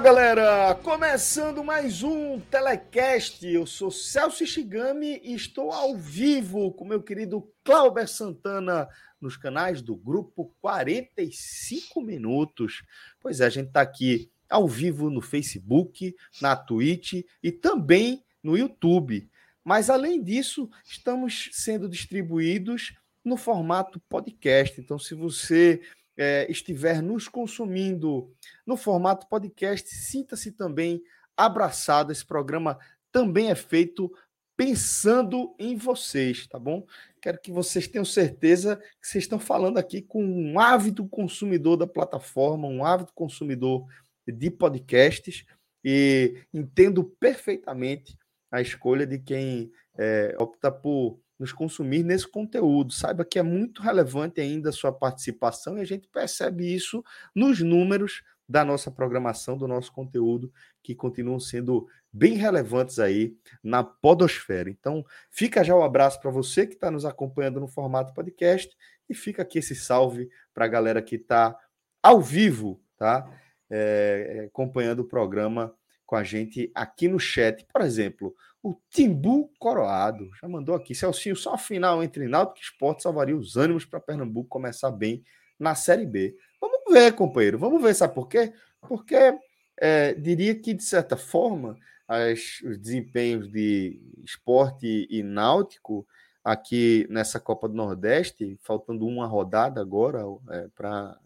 Galera! Começando mais um Telecast. Eu sou Celso Shigami e estou ao vivo com meu querido Clauber Santana nos canais do Grupo 45 Minutos. Pois é, a gente está aqui ao vivo no Facebook, na Twitch e também no YouTube. Mas, além disso, estamos sendo distribuídos no formato podcast. Então, se você é, estiver nos consumindo no formato podcast, sinta-se também abraçado. Esse programa também é feito pensando em vocês, tá bom? Quero que vocês tenham certeza que vocês estão falando aqui com um ávido consumidor da plataforma, um ávido consumidor de podcasts e entendo perfeitamente a escolha de quem é, opta por nos consumir nesse conteúdo. Saiba que é muito relevante ainda a sua participação e a gente percebe isso nos números da nossa programação, do nosso conteúdo, que continuam sendo bem relevantes aí na podosfera. Então, fica já o um abraço para você que está nos acompanhando no formato podcast e fica aqui esse salve para a galera que está ao vivo, tá? É, acompanhando o programa com a gente aqui no chat. Por exemplo, o Timbu Coroado já mandou aqui. Celcinho, só a final entre Náutico e Esporte salvaria os ânimos para Pernambuco começar bem na Série B. Vamos ver, companheiro. Vamos ver, sabe por quê? Porque é, diria que, de certa forma, as, os desempenhos de esporte e náutico aqui nessa Copa do Nordeste, faltando uma rodada agora é, para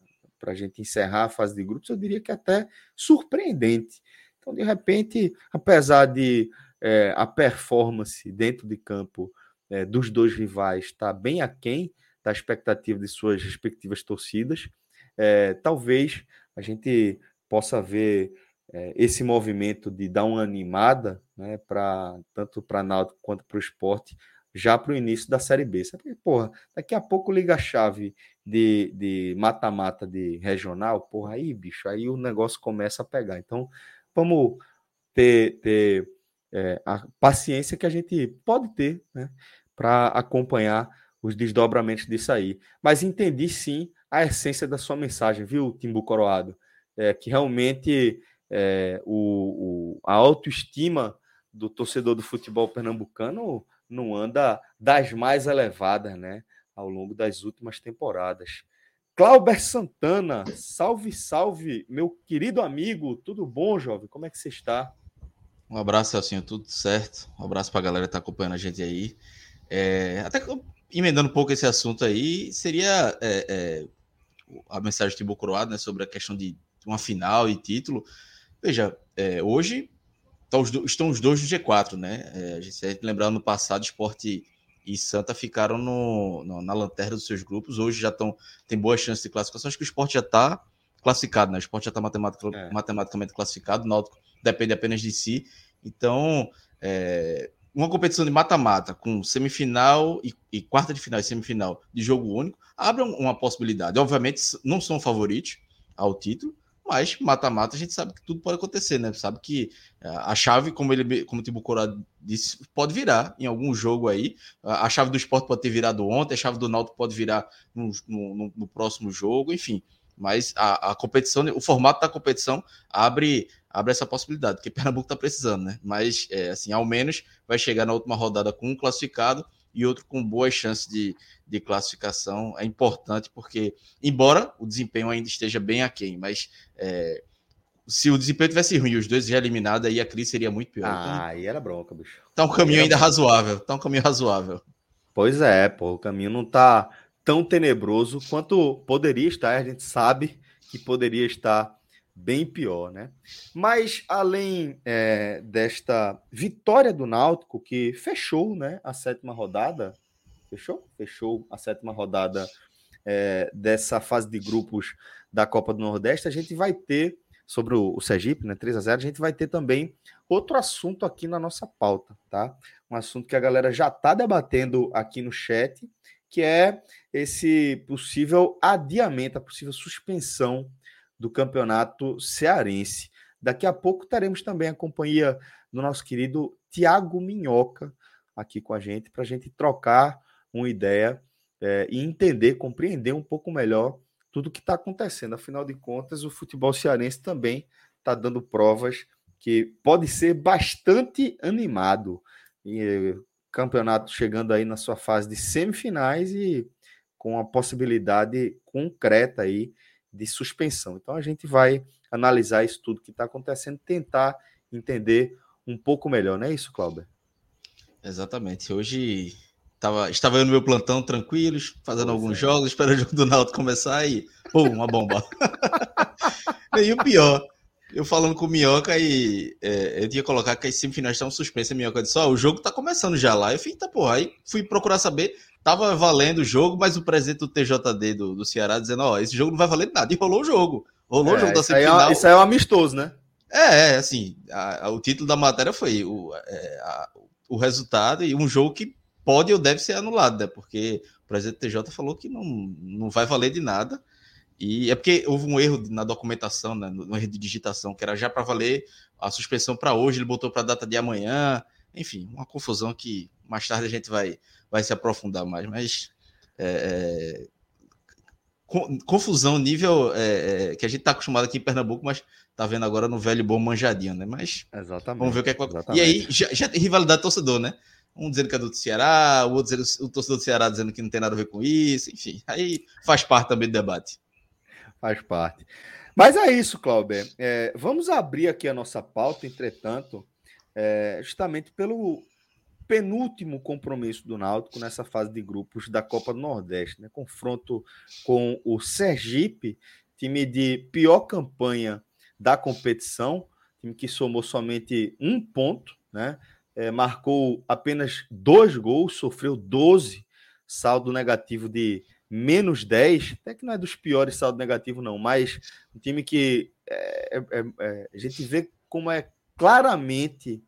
a gente encerrar a fase de grupos, eu diria que até surpreendente. Então, de repente, apesar de é, a performance dentro de campo é, dos dois rivais está bem aquém da expectativa de suas respectivas torcidas, é, talvez a gente possa ver é, esse movimento de dar uma animada, né, para tanto para Náutico quanto para o esporte, já para o início da Série B. Sabe? Porra, daqui a pouco liga a chave de mata-mata de, de regional, porra, aí, bicho, aí o negócio começa a pegar. Então, vamos ter, ter é, a paciência que a gente pode ter né, para acompanhar os desdobramentos disso aí. Mas entendi sim a essência da sua mensagem, viu, Timbu Coroado? É, que realmente é, o, o, a autoestima do torcedor do futebol pernambucano não anda das mais elevadas, né? Ao longo das últimas temporadas. Clauber Santana, salve, salve, meu querido amigo, tudo bom, jovem? Como é que você está? Um abraço, Celcinho, tudo certo. Um abraço para a galera que está acompanhando a gente aí. É, até emendando um pouco esse assunto aí, seria é, é, a mensagem de Timbu Croado, né, sobre a questão de uma final e título. Veja, é, hoje estão os, estão os dois no G4, né? É, a gente lembrar no passado, Esporte e Santa ficaram no, no, na lanterna dos seus grupos. Hoje já estão tem boas chances de classificação. Acho que o Esporte já está classificado, né? O Esporte já está é. matematicamente classificado. O Náutico depende apenas de si. Então, é, uma competição de mata-mata com semifinal e, e, quarta de final e semifinal de jogo único abre uma possibilidade. Obviamente, não são favoritos ao título, mas mata-mata a gente sabe que tudo pode acontecer, né? Sabe que é, a chave, como ele, como o Tibu disse, pode virar em algum jogo aí. A chave do esporte pode ter virado ontem, a chave do Náutico pode virar no, no, no próximo jogo, enfim. Mas a, a competição, o formato da competição abre abre essa possibilidade, porque Pernambuco está precisando, né? Mas, é, assim, ao menos vai chegar na última rodada com um classificado e outro com boas chances de, de classificação. É importante porque, embora o desempenho ainda esteja bem aquém, mas é, se o desempenho tivesse ruim e os dois já eliminados, aí a crise seria muito pior. Ah, então, aí era bronca, bicho. Tá um caminho ainda bronca. razoável, tá um caminho razoável. Pois é, pô, o caminho não tá tão tenebroso quanto poderia estar. A gente sabe que poderia estar bem pior, né? Mas além é, desta vitória do Náutico que fechou, né, a sétima rodada, fechou, fechou a sétima rodada é, dessa fase de grupos da Copa do Nordeste, a gente vai ter sobre o, Sergipe, né, 3 a 0, a gente vai ter também outro assunto aqui na nossa pauta, tá? Um assunto que a galera já está debatendo aqui no chat, que é esse possível adiamento, a possível suspensão do campeonato cearense. Daqui a pouco teremos também a companhia do nosso querido Tiago Minhoca aqui com a gente, para a gente trocar uma ideia é, e entender, compreender um pouco melhor tudo que está acontecendo. Afinal de contas, o futebol cearense também está dando provas que pode ser bastante animado. E, campeonato chegando aí na sua fase de semifinais e com a possibilidade concreta aí de suspensão. Então a gente vai analisar isso tudo que está acontecendo, tentar entender um pouco melhor, não é isso, Cláudio? Exatamente. Hoje tava, estava eu no meu plantão tranquilos, fazendo pois alguns é. jogos, esperando o jogo do Náutico começar e pum, uma bomba. e o pior, eu falando com o Minhoca e é, eu tinha colocar que as semifinais estavam suspensas. A Minhoca disse: Ó, oh, o jogo tá começando já lá. Eu falei: tá porra. Aí fui procurar saber. Tava valendo o jogo, mas o presidente do TJD do, do Ceará dizendo: Ó, esse jogo não vai valer nada. E rolou o jogo. Rolou é, o jogo da é semifinal. Isso aí é um amistoso, né? É, é assim. A, a, o título da matéria foi o, é, a, o resultado e um jogo que pode ou deve ser anulado, né? Porque o presidente do TJ falou que não, não vai valer de nada. E é porque houve um erro na documentação, né, no erro de digitação, que era já para valer a suspensão para hoje, ele botou para a data de amanhã. Enfim, uma confusão que mais tarde a gente vai, vai se aprofundar mais. Mas é, é confusão nível é, é, que a gente está acostumado aqui em Pernambuco, mas tá vendo agora no velho bom manjadinho, né? Mas Exatamente. vamos ver o que é E aí já, já tem rivalidade torcedor, né? Um dizendo que é do Ceará, o outro dizendo, o torcedor do Ceará dizendo que não tem nada a ver com isso, enfim, aí faz parte também do debate. Faz parte. Mas é isso, Cláudio. É, vamos abrir aqui a nossa pauta, entretanto, é, justamente pelo penúltimo compromisso do Náutico nessa fase de grupos da Copa do Nordeste, né? Confronto com o Sergipe, time de pior campanha da competição, time que somou somente um ponto, né? É, marcou apenas dois gols, sofreu 12, saldo negativo de menos 10, até que não é dos piores saldo negativo, não, mas um time que é, é, é, a gente vê como é claramente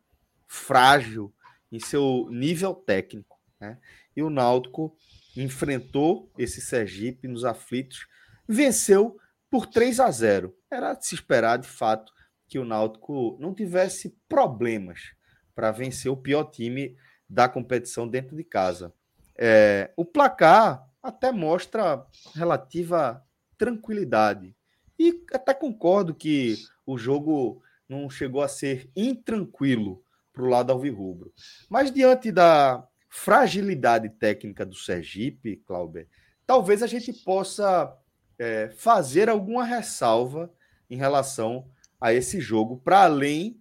frágil em seu nível técnico. Né? E o Náutico enfrentou esse Sergipe nos aflitos, venceu por 3 a 0. Era de se esperar, de fato, que o Náutico não tivesse problemas para vencer o pior time da competição dentro de casa. É, o placar até mostra relativa tranquilidade. E até concordo que o jogo não chegou a ser intranquilo para o lado alvirrubro. Mas diante da fragilidade técnica do Sergipe, Clauber, talvez a gente possa é, fazer alguma ressalva em relação a esse jogo, para além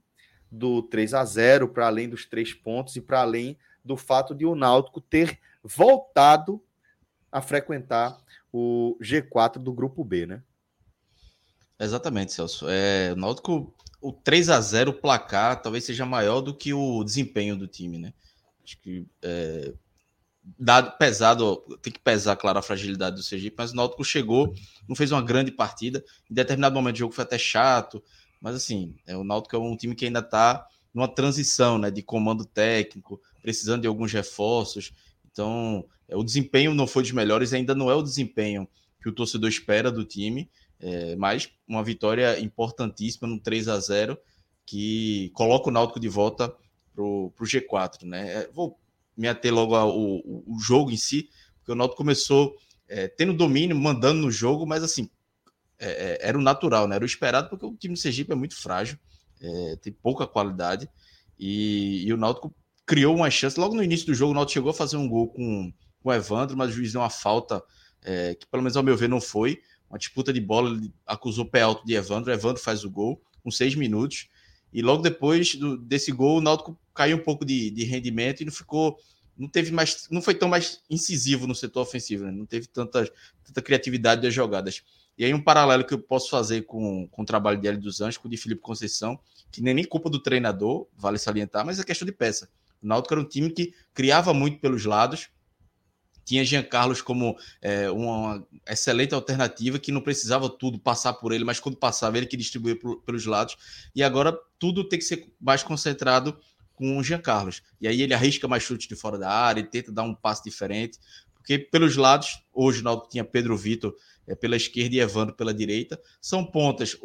do 3 a 0 para além dos três pontos e para além do fato de o Náutico ter voltado a frequentar o G4 do grupo B, né? Exatamente, Celso. É, o Náutico, o 3 a 0 o placar talvez seja maior do que o desempenho do time, né? Acho que é, dado pesado, tem que pesar, claro, a fragilidade do Sergipe, mas o Náutico chegou, não fez uma grande partida. Em determinado momento do jogo foi até chato, mas assim, é, o Náutico é um time que ainda está numa transição, né, de comando técnico, precisando de alguns reforços. Então, é, o desempenho não foi dos melhores, ainda não é o desempenho que o torcedor espera do time, é, mas uma vitória importantíssima no 3 a 0 que coloca o Náutico de volta para o G4. Né? É, vou me ater logo ao, ao, jogo em si, porque o Náutico começou é, tendo domínio, mandando no jogo, mas assim, é, é, era o natural, né? era o esperado, porque o time do Sergipe é muito frágil, tem pouca qualidade, e, e o Náutico criou uma chance. Logo no início do jogo, o Náutico chegou a fazer um gol com, com o Evandro, mas o juiz deu uma falta é, que, pelo menos ao meu ver, não foi. Uma disputa de bola, ele acusou o pé alto de Evandro. Evandro faz o gol com seis minutos. E logo depois do, desse gol, o Náutico caiu um pouco de, de rendimento e não ficou não teve mais, não foi tão mais incisivo no setor ofensivo, né? não teve tanta, tanta criatividade das jogadas. E aí um paralelo que eu posso fazer com, com o trabalho de Hélio dos Anjos, com o de Felipe Conceição, que nem nem culpa do treinador, vale salientar, mas é questão de peça. O Náutico era um time que criava muito pelos lados, tinha Jean Carlos como é, uma excelente alternativa que não precisava tudo passar por ele, mas quando passava ele que distribuía pelos lados. E agora tudo tem que ser mais concentrado com o Jean Carlos. E aí ele arrisca mais chutes de fora da área, tenta dar um passe diferente, porque pelos lados, hoje o tinha Pedro Vitor é, pela esquerda e Evandro pela direita. São pontas,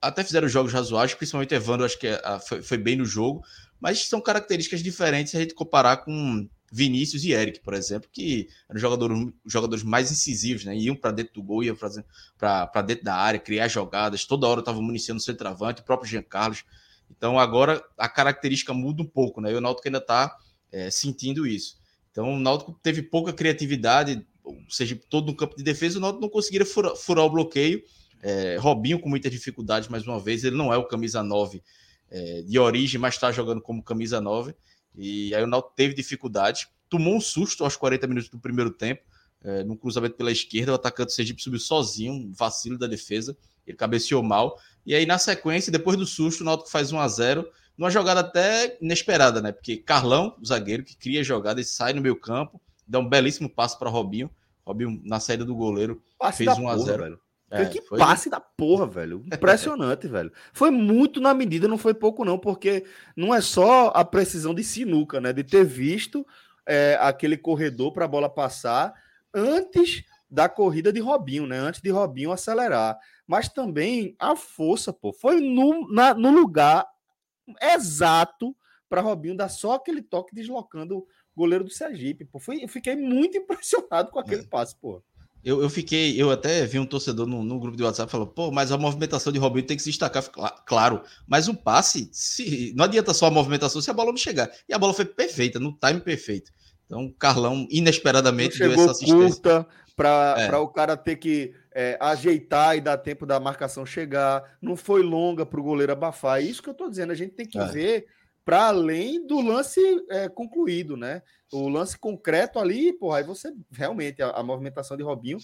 até fizeram jogos razoáveis, principalmente Evandro, acho que é, foi bem no jogo, mas são características diferentes se a gente comparar com Vinícius e Eric, por exemplo, que eram jogadores, jogadores mais incisivos, né? Iam para dentro do gol, iam para dentro da área, criar jogadas, toda hora estavam municiando o centroavante, o próprio Jean Carlos. Então agora a característica muda um pouco, né? E o Náutico ainda está é, sentindo isso. Então o Náutico teve pouca criatividade, ou seja, todo no campo de defesa, o Náutico não conseguiria furar, furar o bloqueio. É, Robinho com muitas dificuldades, mais uma vez, ele não é o camisa 9 é, de origem, mas está jogando como camisa 9. E aí o Náutico teve dificuldade, tomou um susto aos 40 minutos do primeiro tempo, é, num cruzamento pela esquerda, o atacante Sergipe subiu sozinho, um vacilo da defesa, ele cabeceou mal. E aí na sequência, depois do susto, o Náutico faz 1 a 0 numa jogada até inesperada, né? Porque Carlão, o zagueiro que cria a jogada, ele sai no meio campo, dá um belíssimo passo para Robinho. Robinho, na saída do goleiro, Passe fez 1 a 0 velho. É, que foi... passe da porra, velho. Impressionante, velho. Foi muito na medida, não foi pouco, não, porque não é só a precisão de sinuca, né? De ter visto é, aquele corredor para a bola passar antes da corrida de Robinho, né? Antes de Robinho acelerar. Mas também a força, pô. Foi no, na, no lugar exato para Robinho dar só aquele toque deslocando o goleiro do Sergipe. Pô. Foi, eu fiquei muito impressionado com aquele é. passe, pô. Eu, eu fiquei, eu até vi um torcedor no, no grupo de WhatsApp falou, pô, mas a movimentação de Robinho tem que se destacar, claro, mas um passe, se, não adianta só a movimentação se a bola não chegar. E a bola foi perfeita, no time perfeito. Então, Carlão, inesperadamente, deu essa assistência. para é. o cara ter que é, ajeitar e dar tempo da marcação chegar. Não foi longa para o goleiro abafar. É isso que eu estou dizendo. A gente tem que é. ver para além do lance é, concluído, né? O lance concreto ali, porra, aí você realmente a, a movimentação de Robinho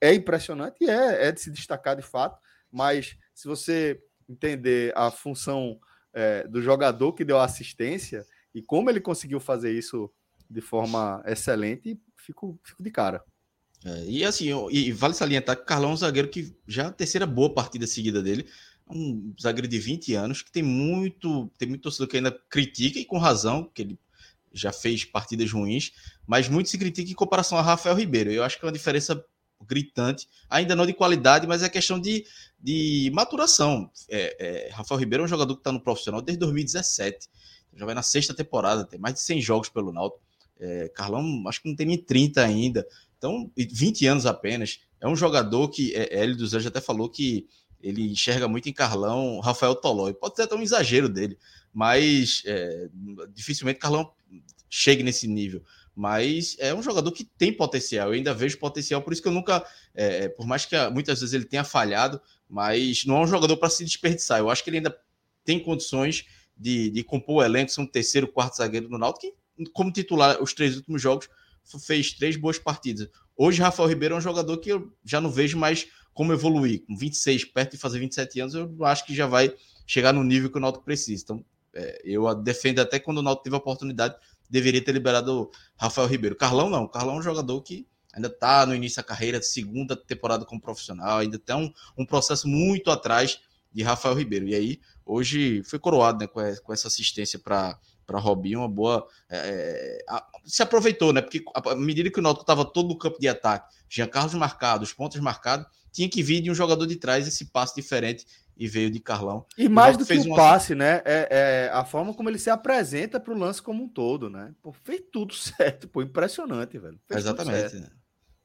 é impressionante e é, é, de se destacar de fato, mas se você entender a função é, do jogador que deu a assistência e como ele conseguiu fazer isso de forma excelente, fico, fico de cara. É, e assim, e vale salientar que o Carlão é um zagueiro que já é a terceira boa partida seguida dele, um zagueiro de 20 anos que tem muito, tem muito torcedor que ainda critica e com razão, que ele já fez partidas ruins, mas muito se critica em comparação a Rafael Ribeiro. Eu acho que é uma diferença gritante, ainda não de qualidade, mas é questão de, de maturação. É, é, Rafael Ribeiro é um jogador que está no profissional desde 2017, já vai na sexta temporada, tem mais de 100 jogos pelo Náutico. É, Carlão, acho que não tem nem 30 ainda, então 20 anos apenas. É um jogador que é, Hélio dos Anjos até falou que ele enxerga muito em Carlão Rafael Tolói. Pode ser até um exagero dele, mas é, dificilmente Carlão chegue nesse nível. Mas é um jogador que tem potencial, eu ainda vejo potencial, por isso que eu nunca, é, por mais que muitas vezes ele tenha falhado, mas não é um jogador para se desperdiçar. Eu acho que ele ainda tem condições de, de compor o elenco, ser um terceiro, quarto zagueiro no Náutico, que como titular os três últimos jogos fez três boas partidas. Hoje, Rafael Ribeiro é um jogador que eu já não vejo mais como evoluir. Com 26, perto de fazer 27 anos, eu acho que já vai chegar no nível que o Náutico precisa. Então, é, eu defendo até quando o Náutico teve a oportunidade, deveria ter liberado o Rafael Ribeiro. Carlão não, Carlão é um jogador que ainda está no início da carreira, segunda temporada como profissional, ainda tem um, um processo muito atrás de Rafael Ribeiro. E aí, hoje foi coroado né, com, com essa assistência para para Robinho, uma boa. É, é se aproveitou, né? Porque à medida que o Náutico estava todo no campo de ataque, Jean Carlos marcado, os pontos marcados, tinha que vir de um jogador de trás esse passe diferente e veio de Carlão. E mais do que o passe, né? É, é, a forma como ele se apresenta para o lance como um todo, né? Pô, fez tudo certo, pô, impressionante, velho. Fez Exatamente. Né?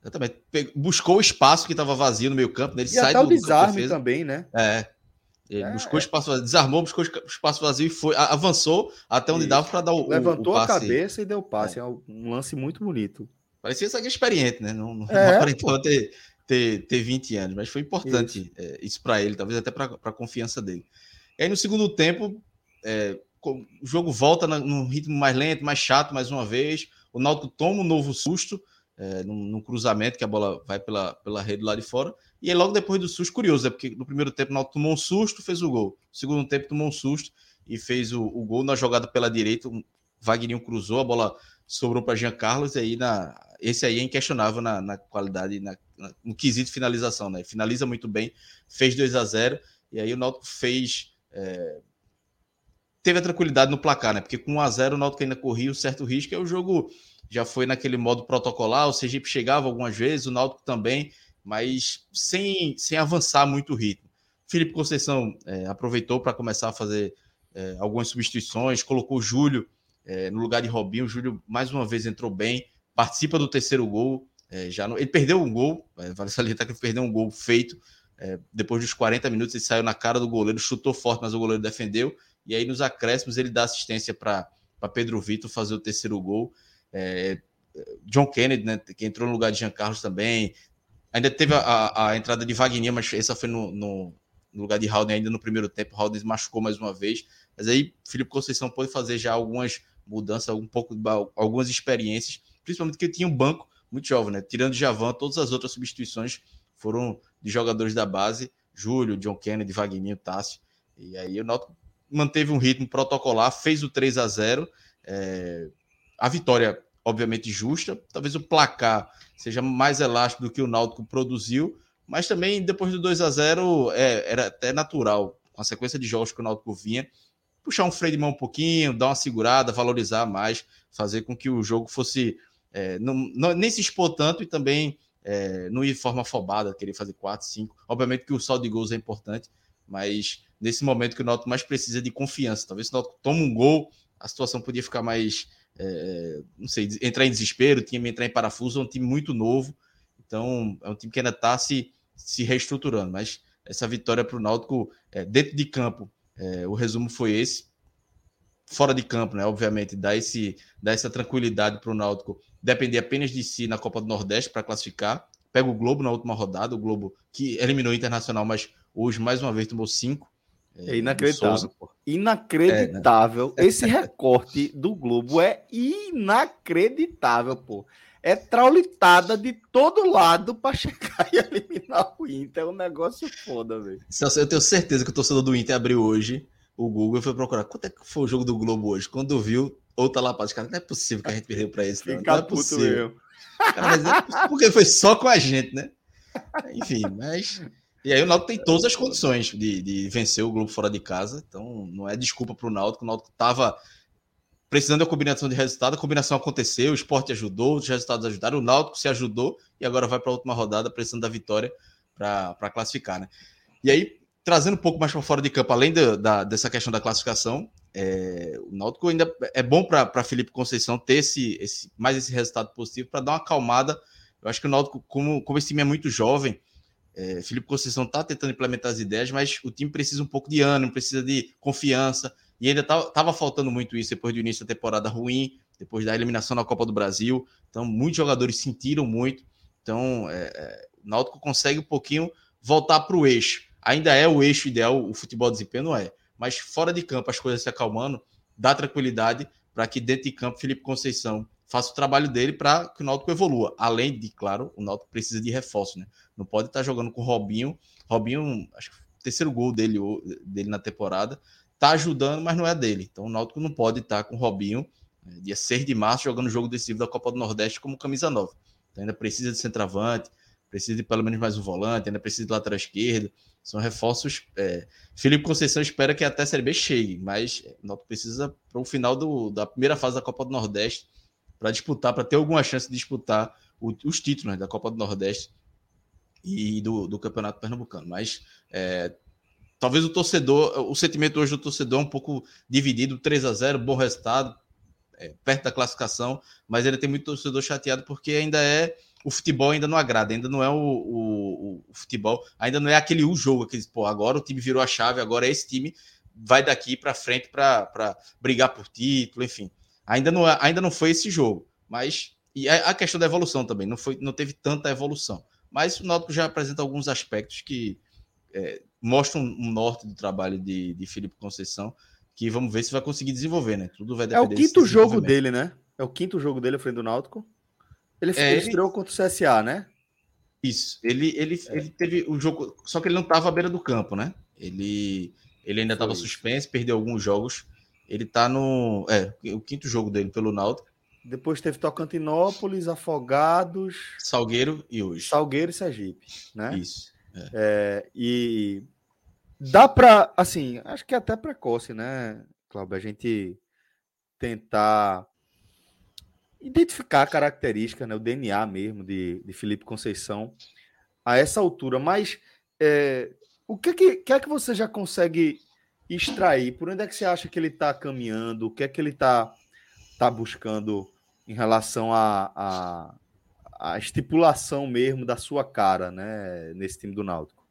Exatamente. Buscou o espaço que estava vazio no meio campo, né? ele e sai até do, o desarme do também, né? É. Ele é, buscou é. espaço vazio, desarmou, buscou espaço vazio e foi, avançou até onde Isso. dava para dar o Levantou o, a cabeça e deu o passe. É. é. um lance muito bonito. Parecia ser experiente, né? Não, não, é, não aparentou ter, ter, ter 20 anos, mas foi importante isso, é, isso para ele, talvez até para a confiança dele. E aí no segundo tempo, é, o jogo volta num ritmo mais lento, mais chato mais uma vez. o Náutico toma um novo susto, é, num, num, cruzamento que a bola vai pela, pela rede lá de fora. E aí, logo depois do susto, curioso, é porque no primeiro tempo o Náutico tomou um susto, fez o gol. No segundo tempo tomou um susto e fez o, o gol na jogada pela direita. O Wagner cruzou, a bola sobrou para Jean Carlos, e aí na, esse aí é inquestionável na, na qualidade, na, na, no quesito finalização, né? Finaliza muito bem, fez 2 a 0 e aí o Náutico fez. É, teve a tranquilidade no placar, né? Porque com 1 a 0 o Náutico ainda corria o certo risco, é o jogo já foi naquele modo protocolar, o Sergipe chegava algumas vezes, o Náutico também, mas sem, sem avançar muito o ritmo. Felipe Conceição é, aproveitou para começar a fazer é, algumas substituições, colocou Júlio é, no lugar de Robinho. O Júlio, mais uma vez, entrou bem, participa do terceiro gol. É, já não, ele perdeu um gol, é, vale salientar que ele perdeu um gol feito. É, depois dos 40 minutos, ele saiu na cara do goleiro, chutou forte, mas o goleiro defendeu. E aí, nos acréscimos, ele dá assistência para Pedro Vitor fazer o terceiro gol. É, John Kennedy, né, que entrou no lugar de Jean Carlos também. Ainda teve a, a entrada de Wagner, mas essa foi no, no, no lugar de Haldane ainda no primeiro tempo. Haldane machucou mais uma vez. Mas aí Felipe Conceição pôde fazer já algumas mudanças, um pouco, algumas experiências, principalmente que tinha um banco muito jovem, né? Tirando Javan, todas as outras substituições foram de jogadores da base, Júlio, John Kennedy, Wagner, Tássio. E aí o Náutico manteve um ritmo protocolar, fez o 3 a 0 é... A vitória, obviamente, justa. Talvez o placar seja mais elástico do que o Náutico produziu, mas também depois do 2 a 0 é, era até natural, com a sequência de jogos que o Náutico vinha, puxar um freio de mão um pouquinho, dar uma segurada, valorizar mais, fazer com que o jogo fosse. É, não, não, nem se expor tanto e também é, não ir de forma afobada, querer fazer 4, 5. Obviamente que o saldo de gols é importante, mas nesse momento que o Náutico mais precisa de confiança. Talvez se o Náutico toma um gol, a situação podia ficar mais. É, não sei, entrar em desespero, o time entrar em parafuso, é um time muito novo. Então, é um time que ainda está se, se reestruturando. Mas essa vitória para o Náutico, é, dentro de campo, é, o resumo foi esse. Fora de campo, né? Obviamente, dá, esse, dá essa tranquilidade para o Náutico depender apenas de si na Copa do Nordeste para classificar. Pega o Globo na última rodada, o Globo que eliminou o Internacional, mas hoje mais uma vez tomou cinco. É, é inacreditável. Souza, inacreditável. É, né? Esse recorte do Globo é inacreditável, pô. É traulitada de todo lado para chegar e eliminar o Inter. É um negócio foda, velho. Eu tenho certeza que o torcedor do Inter abriu hoje o Google e foi procurar quanto é que foi o jogo do Globo hoje. Quando viu, outra lá para os caras, não é possível que a gente perdeu para esse. Não, não é possível. Cara, é porque foi só com a gente, né? Enfim, mas. E aí o Náutico tem todas as condições de, de vencer o Globo fora de casa. Então não é desculpa para o Náutico. O Náutico estava precisando da combinação de resultado. A combinação aconteceu, o esporte ajudou, os resultados ajudaram, o Náutico se ajudou e agora vai para a última rodada precisando da vitória para classificar, né? E aí, trazendo um pouco mais para fora de campo, além da, da, dessa questão da classificação, é, o Náutico ainda é bom para Felipe Conceição ter esse, esse, mais esse resultado positivo para dar uma acalmada. Eu acho que o Náutico, como, como esse time é muito jovem, é, Felipe Conceição está tentando implementar as ideias, mas o time precisa um pouco de ânimo, precisa de confiança, e ainda estava faltando muito isso depois do início da temporada ruim, depois da eliminação na Copa do Brasil. Então, muitos jogadores sentiram muito. Então, é, é, o Náutico consegue um pouquinho voltar para o eixo ainda é o eixo ideal, o futebol de desempenho não é. Mas fora de campo, as coisas se acalmando, dá tranquilidade para que dentro de campo Felipe Conceição faça o trabalho dele para que o Náutico evolua. Além de, claro, o Náutico precisa de reforço, né? Não pode estar tá jogando com o Robinho. Robinho, acho que o terceiro gol dele, dele na temporada, tá ajudando, mas não é dele. Então o Náutico não pode estar tá com o Robinho, né, dia 6 de março, jogando o jogo decisivo da Copa do Nordeste como camisa nova. Então ainda precisa de centroavante, precisa de pelo menos mais um volante, ainda precisa de lateral esquerdo. São reforços. É, Felipe Conceição espera que até a Série B chegue, mas não precisa para o final do, da primeira fase da Copa do Nordeste para disputar, para ter alguma chance de disputar o, os títulos né, da Copa do Nordeste e do, do Campeonato Pernambucano. Mas é, talvez o torcedor, o sentimento hoje do torcedor é um pouco dividido: 3 a 0 bom resultado, é, perto da classificação, mas ele tem muito torcedor chateado porque ainda é o futebol ainda não agrada, ainda não é o, o, o futebol, ainda não é aquele o jogo, aqueles, pô, agora o time virou a chave, agora esse time vai daqui para frente para brigar por título, enfim. Ainda não, é, ainda não foi esse jogo, mas e a questão da evolução também, não, foi, não teve tanta evolução. Mas o Náutico já apresenta alguns aspectos que é, mostram um norte do trabalho de, de Felipe Conceição, que vamos ver se vai conseguir desenvolver, né? Tudo vai depender. É o quinto jogo dele, né? É o quinto jogo dele frente do Náutico. Ele, é, ele estreou contra o CSA, né? Isso. Ele, ele, é. ele teve o jogo. Só que ele não estava à beira do campo, né? Ele, ele ainda estava suspenso, perdeu alguns jogos. Ele tá no. É, o quinto jogo dele pelo Náutico. Depois teve Tocantinópolis, Afogados. Salgueiro e hoje. Salgueiro e Sergipe, né? Isso. É. É, e dá para, assim, acho que é até precoce, né, Cláudio? A gente tentar identificar a característica, né, o DNA mesmo de, de Felipe Conceição a essa altura. Mas é, o que, que, é que você já consegue extrair? Por onde é que você acha que ele está caminhando? O que é que ele está tá buscando em relação à a, a, a, estipulação mesmo da sua cara, né, nesse time do Náutico?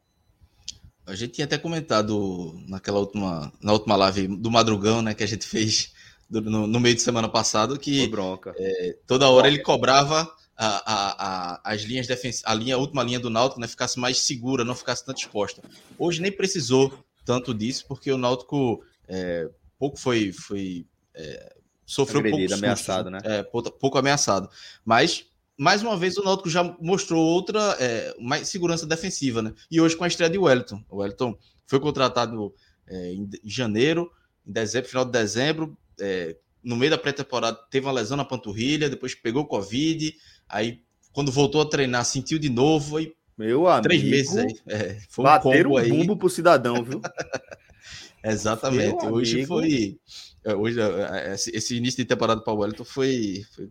A gente tinha até comentado naquela última, na última live do Madrugão, né, que a gente fez do, no, no, meio de semana passado, que é, toda hora ele cobrava a, a, a, as linhas defensivas, a linha, a última linha do Náutico, né, ficasse mais segura, não ficasse tanto exposta. Hoje nem precisou tanto disso, porque o Náutico é, pouco foi, foi é, sofreu Agredido, pouco ameaçado, né? É, pouco, pouco ameaçado. Mas mais uma vez o Náutico já mostrou outra é, mais segurança defensiva, né? E hoje com a estreia de Wellington. O Wellington foi contratado é, em janeiro, em dezembro, final de dezembro, é, no meio da pré-temporada teve uma lesão na panturrilha, depois pegou Covid, aí quando voltou a treinar sentiu de novo, aí meu amigo, três meses aí. É, foi um bater um bumbo aí. pro cidadão, viu? Exatamente. Meu hoje amigo. foi. É, hoje, é, é, esse início de temporada para o Wellington foi, foi,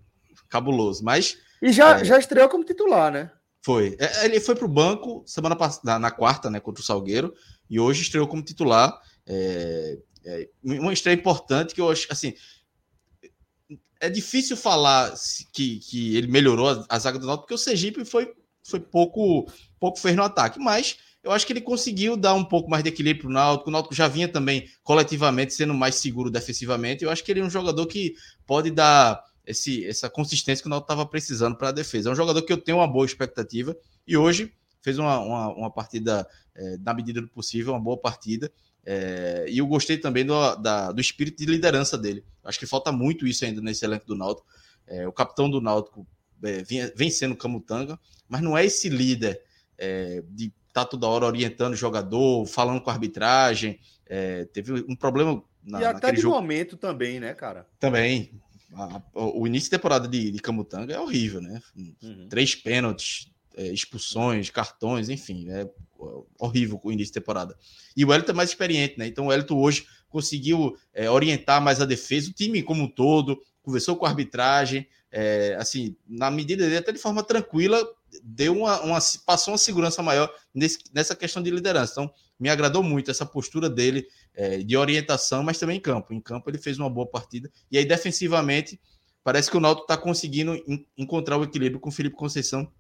cabuloso. Mas. E já, é, já estreou como titular, né? Foi. Ele foi para o banco semana passada, na quarta, né, contra o Salgueiro, e hoje estreou como titular. É, é, uma estreia importante que eu acho, assim, é difícil falar que, que ele melhorou a, a zaga do Náutico, porque o Sergipe foi, foi pouco, pouco fez no ataque, mas eu acho que ele conseguiu dar um pouco mais de equilíbrio para o Náutico. O Náutico já vinha também coletivamente sendo mais seguro defensivamente. Eu acho que ele é um jogador que pode dar esse, essa consistência que o Náutico estava precisando para a defesa. É um jogador que eu tenho uma boa expectativa e hoje fez uma, uma, uma partida é, na medida do possível, uma boa partida. É, e eu gostei também do, da, do espírito de liderança dele. Acho que falta muito isso ainda nesse elenco do Náutico. É, o capitão do Náutico é, vem, vem sendo Camutanga, mas não é esse líder é, de estar tá toda hora orientando o jogador, falando com a arbitragem. É, teve um problema na, E até de jogo. momento também, né, cara? Também. A, o início de temporada de, de Camutanga é horrível, né? Uhum. Três pênaltis, é, expulsões, cartões, enfim, é horrível o início de temporada. E o Elton é mais experiente, né? Então o Elton hoje conseguiu é, orientar mais a defesa, o time como um todo, conversou com a arbitragem, é, assim, na medida dele, até de forma tranquila, deu uma, uma passou uma segurança maior nesse, nessa questão de liderança. Então, me agradou muito essa postura dele é, de orientação, mas também em campo. Em campo ele fez uma boa partida. E aí, defensivamente, parece que o Náutico está conseguindo encontrar o equilíbrio com o Felipe Conceição,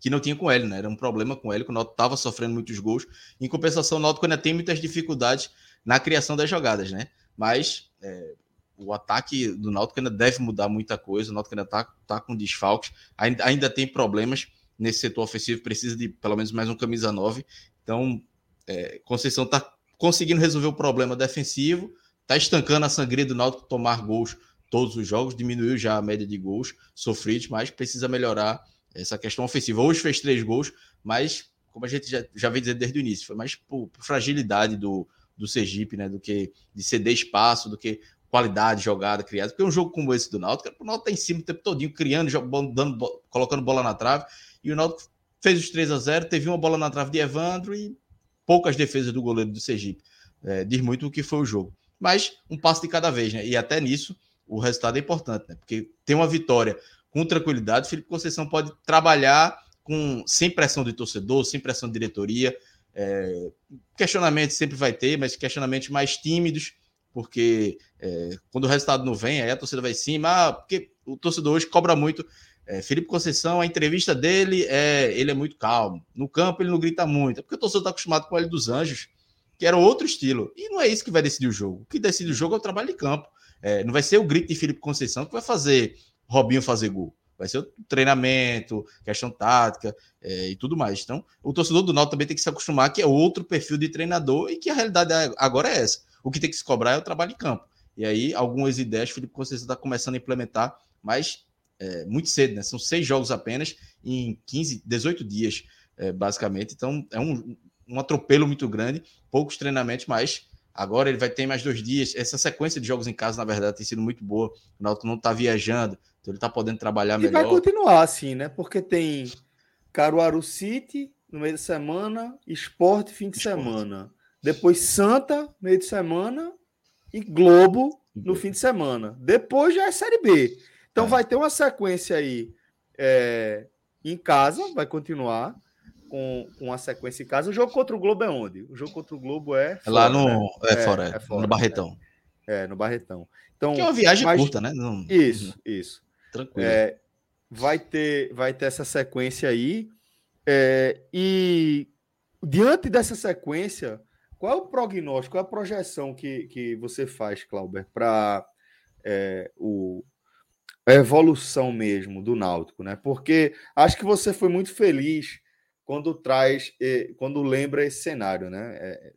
que não tinha com ele, né? Era um problema com ele, que o Náutico estava sofrendo muitos gols. Em compensação, o Náutico ainda tem muitas dificuldades na criação das jogadas, né? Mas é, o ataque do Náutico ainda deve mudar muita coisa. O Náutico ainda está tá com desfalques, ainda, ainda tem problemas nesse setor ofensivo, precisa de pelo menos mais um camisa 9. Então, é, Conceição está conseguindo resolver o problema defensivo, está estancando a sangria do Náutico tomar gols todos os jogos, diminuiu já a média de gols sofridos, mas precisa melhorar essa questão ofensiva. Hoje fez três gols, mas, como a gente já, já vem dizendo desde o início, foi mais por, por fragilidade do, do Sergipe, né? Do que de ceder espaço, do que qualidade jogada criada. Porque um jogo como esse do Náutico, o Náutico tá em cima o tempo todinho, criando, dando, colocando bola na trave. E o Náutico fez os 3 a 0 teve uma bola na trave de Evandro e poucas defesas do goleiro do Sergipe. É, diz muito o que foi o jogo. Mas um passo de cada vez, né? E até nisso o resultado é importante, né? Porque tem uma vitória com tranquilidade, o Felipe Conceição pode trabalhar com sem pressão de torcedor, sem pressão de diretoria. É, questionamento sempre vai ter, mas questionamentos mais tímidos, porque é, quando o resultado não vem, aí a torcida vai em cima, ah, porque o torcedor hoje cobra muito. É, Felipe Conceição, a entrevista dele é ele é muito calmo. No campo ele não grita muito, é porque o torcedor está acostumado com o L dos Anjos, que era outro estilo. E não é isso que vai decidir o jogo. O que decide o jogo é o trabalho de campo. É, não vai ser o grito de Felipe Conceição que vai fazer Robinho fazer gol. Vai ser treinamento, questão tática é, e tudo mais. Então, o torcedor do Náutico também tem que se acostumar que é outro perfil de treinador e que a realidade agora é essa. O que tem que se cobrar é o trabalho em campo. E aí, algumas ideias o Felipe Conceição está começando a implementar, mas é, muito cedo, né? São seis jogos apenas em 15, 18 dias, é, basicamente. Então, é um, um atropelo muito grande, poucos treinamentos, mas agora ele vai ter mais dois dias. Essa sequência de jogos em casa, na verdade, tem sido muito boa. O Náutico não está viajando, então ele está podendo trabalhar e melhor. E vai continuar assim, né? Porque tem Caruaru City no meio de semana, Esporte fim de Esporte. semana. Depois Santa, meio de semana, e Globo no fim de semana. Depois já é Série B. Então é. vai ter uma sequência aí é, em casa, vai continuar com, com a sequência em casa. O jogo contra o Globo é onde? O jogo contra o Globo é. Fora, lá no. Né? É, fora, é, é, fora, no Barretão. É, é, no Barretão. Então, que é uma viagem mas... curta, né? Não... Isso, isso. Tranquilo. É, vai, ter, vai ter essa sequência aí. É, e diante dessa sequência, qual é o prognóstico, qual é a projeção que, que você faz, Clauber, para é, o, a evolução mesmo do Náutico, né? Porque acho que você foi muito feliz quando traz, quando lembra esse cenário, né? É,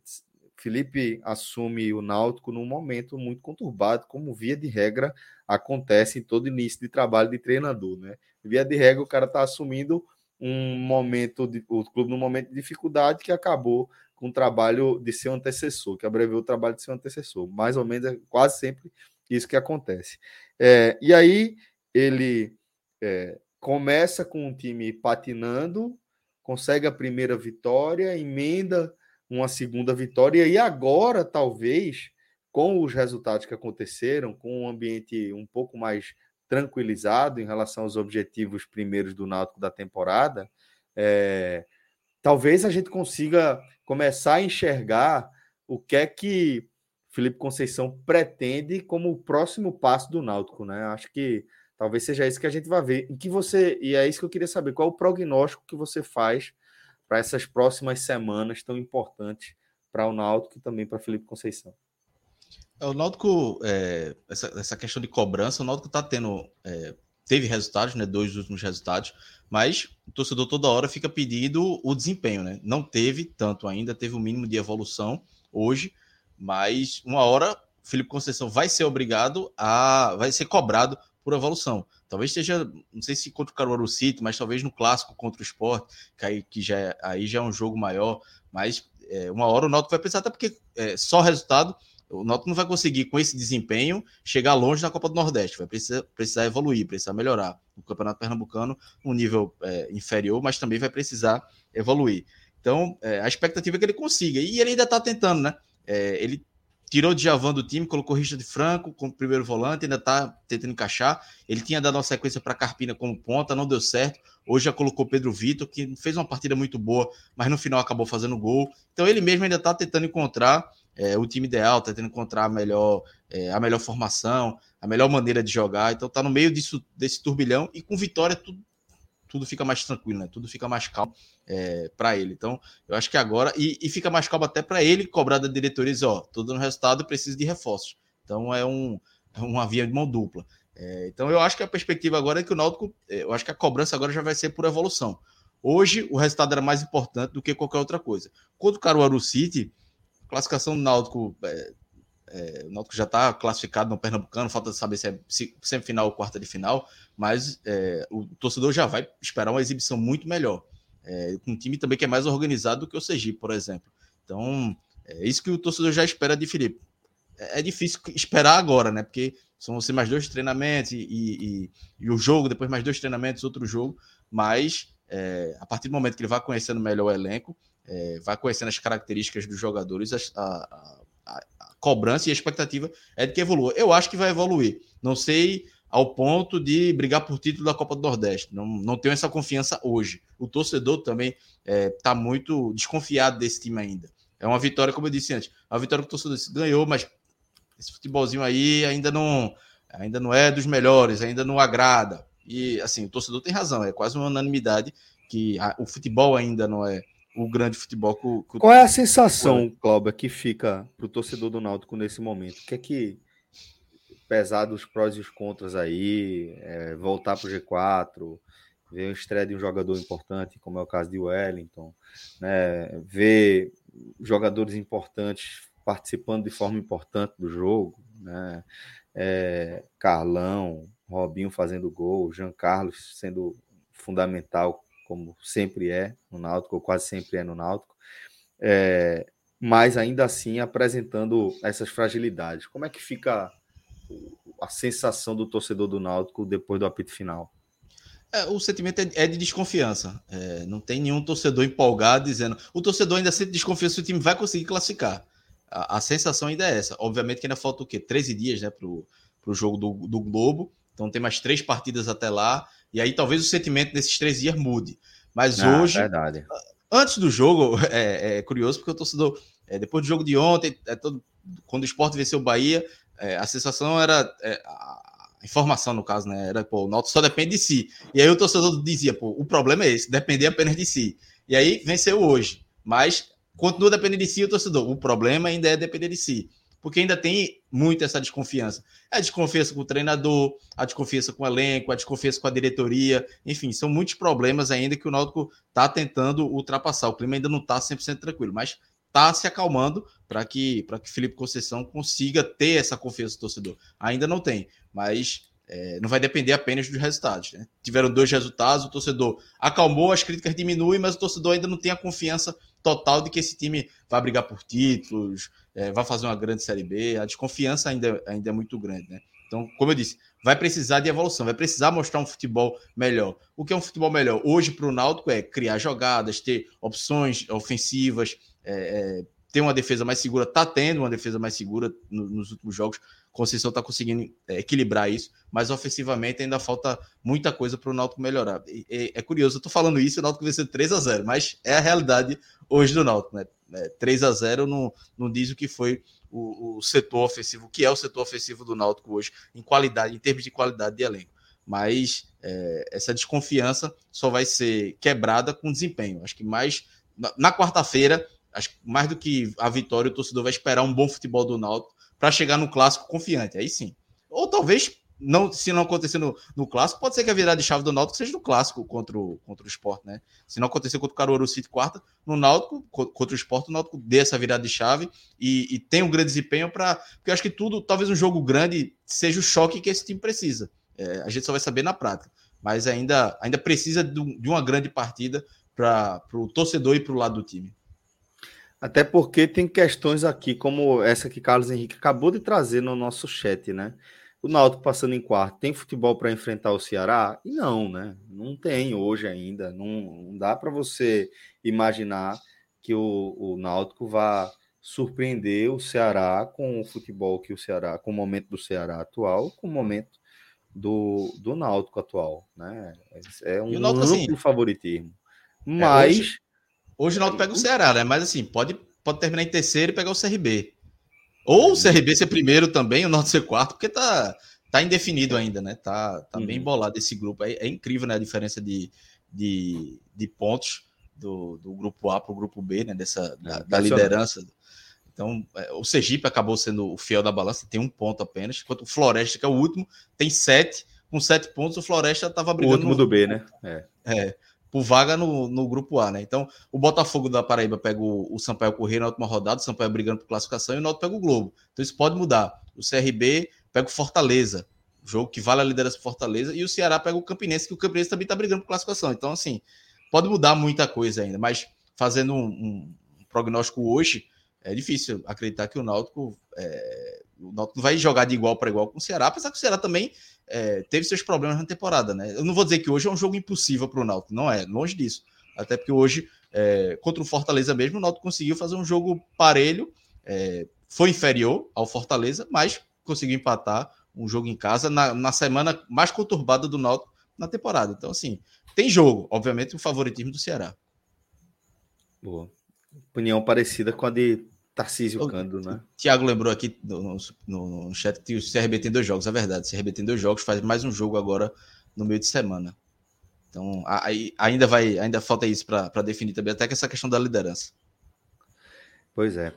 Felipe assume o Náutico num momento muito conturbado, como via de regra acontece em todo início de trabalho de treinador, né? Via de regra, o cara está assumindo um momento, de, o clube num momento de dificuldade que acabou com o trabalho de seu antecessor, que abreviou o trabalho de seu antecessor. Mais ou menos, é quase sempre isso que acontece. É, e aí ele é, começa com um time patinando, consegue a primeira vitória, emenda uma segunda vitória, e agora, talvez, com os resultados que aconteceram, com um ambiente um pouco mais tranquilizado em relação aos objetivos primeiros do Náutico da temporada, é, talvez a gente consiga começar a enxergar o que é que Felipe Conceição pretende como o próximo passo do Náutico, né? Acho que talvez seja isso que a gente vai ver. Em que você e é isso que eu queria saber. Qual é o prognóstico que você faz para essas próximas semanas tão importantes para o Náutico e também para Felipe Conceição? É, o Náutico, é, essa, essa questão de cobrança, o Náutico está tendo, é, teve resultados, né? Dois últimos resultados, mas o torcedor toda hora fica pedindo o desempenho, né? Não teve tanto ainda, teve o um mínimo de evolução hoje, mas uma hora Felipe Conceição vai ser obrigado a. vai ser cobrado por evolução. Talvez seja, não sei se contra o Caruaru City, mas talvez no clássico contra o Sport, que aí, que já, é, aí já é um jogo maior, mas é, uma hora o Náutico vai precisar, até porque é, só resultado, o Náutico não vai conseguir, com esse desempenho, chegar longe na Copa do Nordeste, vai precisar, precisar evoluir, precisar melhorar. O Campeonato Pernambucano, um nível é, inferior, mas também vai precisar evoluir. Então, é, a expectativa é que ele consiga, e ele ainda está tentando, né? É, ele tirou de Javan do time, colocou Richard Franco como primeiro volante, ainda está tentando encaixar. Ele tinha dado uma sequência para Carpina como ponta, não deu certo. Hoje já colocou Pedro Vitor, que fez uma partida muito boa, mas no final acabou fazendo gol. Então ele mesmo ainda está tentando encontrar é, o time ideal, está tentando encontrar a melhor, é, a melhor formação, a melhor maneira de jogar. Então está no meio disso, desse turbilhão e com vitória tudo tudo fica mais tranquilo, né? Tudo fica mais calmo é, para ele. Então, eu acho que agora. E, e fica mais calmo até para ele cobrar da diretoria dizer, ó, tô dando resultado preciso de reforços. Então, é, um, é uma via de mão dupla. É, então, eu acho que a perspectiva agora é que o Náutico. É, eu acho que a cobrança agora já vai ser por evolução. Hoje, o resultado era mais importante do que qualquer outra coisa. Quando o Caruaru City, classificação do Náutico é, é, o Náutico já está classificado no Pernambucano, falta saber se é semifinal ou quarta de final, mas é, o torcedor já vai esperar uma exibição muito melhor. É, um time também que é mais organizado do que o Sergipe, por exemplo. Então, é isso que o torcedor já espera de Felipe. É, é difícil esperar agora, né? Porque são ser mais dois treinamentos e, e, e, o jogo, depois mais dois treinamentos, outro jogo, mas é, a partir do momento que ele vai conhecendo melhor o elenco, é, vai conhecendo as características dos jogadores, a, a, cobrança e a expectativa é de que evolua. Eu acho que vai evoluir. Não sei ao ponto de brigar por título da Copa do Nordeste. Não, não tenho essa confiança hoje. O torcedor também está é, tá muito desconfiado desse time ainda. É uma vitória, como eu disse antes, é uma vitória que o torcedor ganhou, mas esse futebolzinho aí ainda não, ainda não é dos melhores, ainda não agrada. E assim, o torcedor tem razão, é quase uma unanimidade que a, o futebol ainda não é o grande futebol. Qual é a sensação, Cláudia, que fica para o torcedor do Náutico nesse momento? O que é que, pesar dos prós e os contras aí, é, voltar para o G4, ver o estreia de um jogador importante, como é o caso de Wellington, né, ver jogadores importantes participando de forma importante do jogo, né? É, Carlão, Robinho fazendo gol, Jean Carlos sendo fundamental, como sempre é no Náutico, ou quase sempre é no Náutico, é, mas ainda assim apresentando essas fragilidades. Como é que fica a sensação do torcedor do Náutico depois do apito final? É, o sentimento é, é de desconfiança. É, não tem nenhum torcedor empolgado dizendo. O torcedor ainda sente desconfiança se o time vai conseguir classificar. A, a, sensação ainda é essa. Obviamente que ainda falta o quê? 13 dias né, para o jogo do, do Globo. Então tem mais três partidas até lá. E aí talvez o sentimento desses três dias mude. Mas ah, hoje. Verdade. Antes do jogo, é, é curioso, porque o torcedor, é, depois do jogo de ontem, é todo, quando o esporte venceu o Bahia, é, a sensação era. É, a informação, no caso, né? Era, pô, o Náutico só depende de si. E aí o torcedor dizia, pô, o problema é esse, depender apenas de si. E aí venceu hoje. Mas continua dependendo de si o torcedor. O problema ainda é depender de si. Porque ainda tem muito essa desconfiança. É a desconfiança com o treinador, a desconfiança com o elenco, a desconfiança com a diretoria. Enfim, são muitos problemas ainda que o Náutico está tentando ultrapassar. O clima ainda não está 100% tranquilo, mas está se acalmando para que, que Felipe Conceição consiga ter essa confiança do torcedor. Ainda não tem, mas é, não vai depender apenas dos resultados. Né? Tiveram dois resultados, o torcedor acalmou, as críticas diminuem, mas o torcedor ainda não tem a confiança total de que esse time vai brigar por títulos, é, vai fazer uma grande Série B. A desconfiança ainda, ainda é muito grande. Né? Então, como eu disse, vai precisar de evolução, vai precisar mostrar um futebol melhor. O que é um futebol melhor? Hoje, para o Náutico, é criar jogadas, ter opções ofensivas, é, é, ter uma defesa mais segura, está tendo uma defesa mais segura no, nos últimos jogos. Conceição está conseguindo é, equilibrar isso, mas ofensivamente ainda falta muita coisa para o Náutico melhorar. E, é, é, curioso, eu estou falando isso, o Náutico venceu 3 a 0 mas é a realidade hoje do Náutico. Né? 3 é, a 0 não, não diz o que foi o, o, setor ofensivo, o que é o setor ofensivo do Náutico hoje, em qualidade, em termos de qualidade de elenco. Mas é, essa desconfiança só vai ser quebrada com desempenho. Acho que mais na, na quarta-feira mais do que a vitória, o torcedor vai esperar um bom futebol do Náutico para chegar no clássico confiante. Aí sim. Ou talvez, não, se não acontecer no, no, clássico, pode ser que a virada de chave do Náutico seja no clássico contra o, contra o Sport, né? Se não acontecer contra o Caruaru City quarta, no Náutico, contra o Sport, o Náutico dê essa virada de chave e, e tem um grande desempenho para. Porque eu acho que tudo, talvez um jogo grande, seja o choque que esse time precisa. É, a gente só vai saber na prática. Mas ainda, ainda precisa de, de uma grande partida para o torcedor e para o lado do time. Até porque tem questões aqui, como essa que Carlos Henrique acabou de trazer no nosso chat, né? O Náutico passando em quarto, tem futebol para enfrentar o Ceará? E não, né? Não tem hoje ainda. Não, não dá para você imaginar que o, o Náutico vá surpreender o Ceará com o futebol que o Ceará, com o momento do Ceará atual, com o momento do, do Náutico atual, né? É um amplo assim, favoritismo. É, Mas é hoje Hoje o Náutico pega o Ceará, né? Mas assim, pode, pode terminar em terceiro e pegar o CRB. Ou o CRB ser primeiro também, o Náutico ser quarto, porque tá, tá indefinido ainda, né? Tá, tá uhum. bem bolado esse grupo. É, é, incrível, né? A diferença de, de, de pontos do, do grupo A para o grupo B, né? Dessa, da, é, da liderança. Então, é, o Sergipe acabou sendo o fiel da balança, tem um ponto apenas, enquanto o Floresta, que é o último, tem sete. Com sete pontos, o Floresta estava brigando. O último no... do B, né? É. é por vaga no, no grupo A, né? Então, o Botafogo da Paraíba pega o, o Sampaio Corrêa na última rodada, o Sampaio brigando por classificação e o Náutico pega o Globo. Então, isso pode mudar. O CRB pega o Fortaleza, jogo que vale a liderança do Fortaleza, e o Ceará pega o Campinense, que o Campinense também está brigando por classificação. Então, assim, pode mudar muita coisa ainda, mas fazendo um, um prognóstico hoje, é difícil acreditar que o Náutico, é, o Náutico vai jogar de igual para igual com o Ceará, apesar que o Ceará também é, teve seus problemas na temporada, né? Eu não vou dizer que hoje é um jogo impossível para o Náutico, não é, longe disso. Até porque hoje, é, contra o Fortaleza mesmo, o Náutico conseguiu fazer um jogo parelho, é, foi inferior ao Fortaleza, mas conseguiu empatar um jogo em casa na, na semana mais conturbada do Náutico na temporada. Então, assim, tem jogo, obviamente, o favoritismo do Ceará. Boa. Opinião parecida com a de Tarcísio Cândido, né? Tiago lembrou aqui no, no, no, chat que o CRB tem dois jogos, é verdade. O CRB tem dois jogos, faz mais um jogo agora no meio de semana. Então, aí, ainda vai, ainda falta isso para definir também, até que essa questão da liderança. Pois é.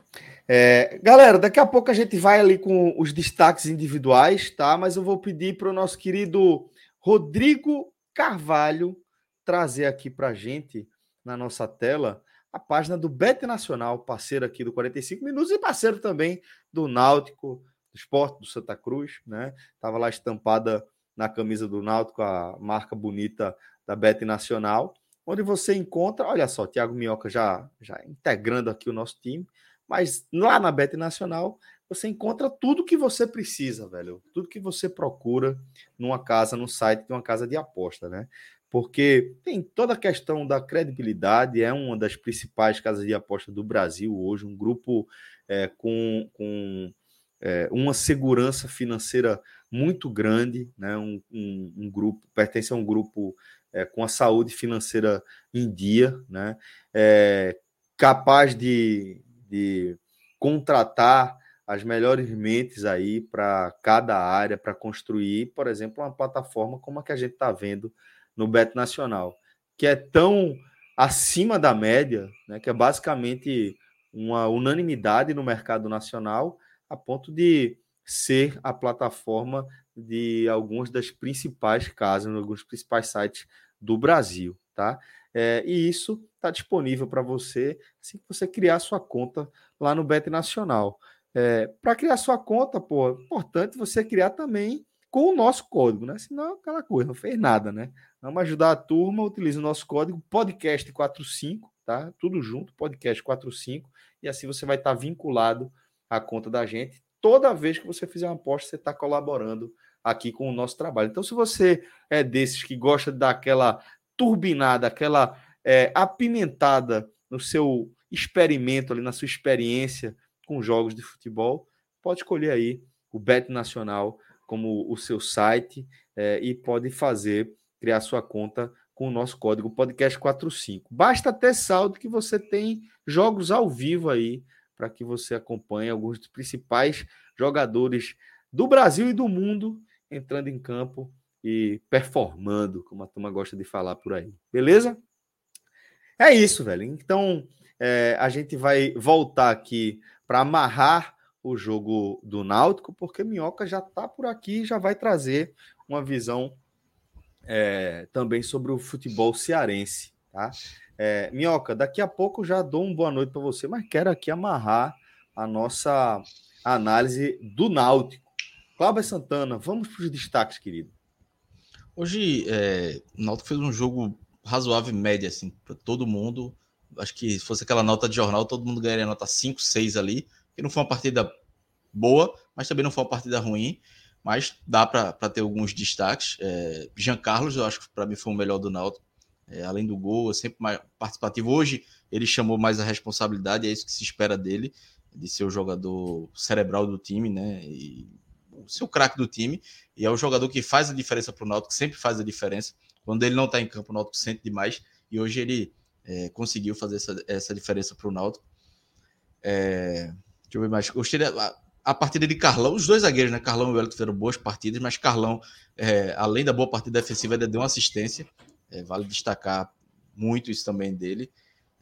é. Galera, daqui a pouco a gente vai ali com os destaques individuais, tá? Mas eu vou pedir para o nosso querido Rodrigo Carvalho trazer aqui para gente na nossa tela a página do Bet Nacional, parceiro aqui do 45 Minutos e parceiro também do Náutico do esporte, do Santa Cruz, né? Tava lá estampada na camisa do Náutico a marca bonita da Bet Nacional, onde você encontra, olha só, Thiago Minhoca já, já integrando aqui o nosso time, mas lá na Bet Nacional você encontra tudo que você precisa, velho. Tudo que você procura numa casa, no site de uma casa de aposta, né? Porque tem toda a questão da credibilidade, é uma das principais casas de aposta do Brasil hoje, um grupo é, com, com é, uma segurança financeira muito grande, né? Um, um, um grupo pertence a um grupo é, com a saúde financeira em dia, né? É, capaz de, de contratar as melhores mentes aí para cada área, para construir, por exemplo, uma plataforma como a que a gente está vendo no Bet Nacional, que é tão acima da média, né, que é basicamente uma unanimidade no mercado nacional, a ponto de ser a plataforma de algumas das principais casas, alguns principais sites do Brasil, tá? É, e isso está disponível para você assim que você criar sua conta lá no Bet Nacional. É, para criar sua conta, pô, é importante você criar também com o nosso código, né? Senão aquela coisa, não fez nada, né? Vamos ajudar a turma, utilize o nosso código podcast45, tá? Tudo junto, podcast45, e assim você vai estar vinculado à conta da gente. Toda vez que você fizer uma aposta, você está colaborando aqui com o nosso trabalho. Então, se você é desses que gosta daquela turbinada, aquela é, apimentada no seu experimento ali, na sua experiência com jogos de futebol, pode escolher aí o Bet Nacional como o seu site é, e pode fazer, criar sua conta com o nosso código podcast45. Basta ter saldo que você tem jogos ao vivo aí para que você acompanhe alguns dos principais jogadores do Brasil e do mundo entrando em campo e performando, como a turma gosta de falar por aí. Beleza? É isso, velho. Então, é, a gente vai voltar aqui para amarrar o jogo do Náutico, porque Minhoca já está por aqui e já vai trazer uma visão é, também sobre o futebol cearense. Tá? É, Minhoca, daqui a pouco já dou uma boa noite para você, mas quero aqui amarrar a nossa análise do Náutico. Cláudio Santana, vamos para os destaques, querido. Hoje, é, o Náutico fez um jogo razoável média, assim, para todo mundo acho que se fosse aquela nota de jornal, todo mundo ganharia nota 5, 6 ali, que não foi uma partida boa, mas também não foi uma partida ruim, mas dá para ter alguns destaques. É, Jean Carlos, eu acho que para mim foi o melhor do Náutico, é, além do gol, é sempre mais participativo. Hoje ele chamou mais a responsabilidade, é isso que se espera dele, de ser o jogador cerebral do time, né? E o seu craque do time, e é o jogador que faz a diferença para o Náutico, sempre faz a diferença. Quando ele não está em campo, o Náutico sente demais, e hoje ele é, conseguiu fazer essa, essa diferença para o Náutico. É, deixa eu ver mais. Gostei a, partida de Carlão, os dois zagueiros, né? Carlão e Wellington fizeram boas partidas, mas Carlão, é, além da boa partida defensiva, ainda deu uma assistência. É, vale destacar muito isso também dele.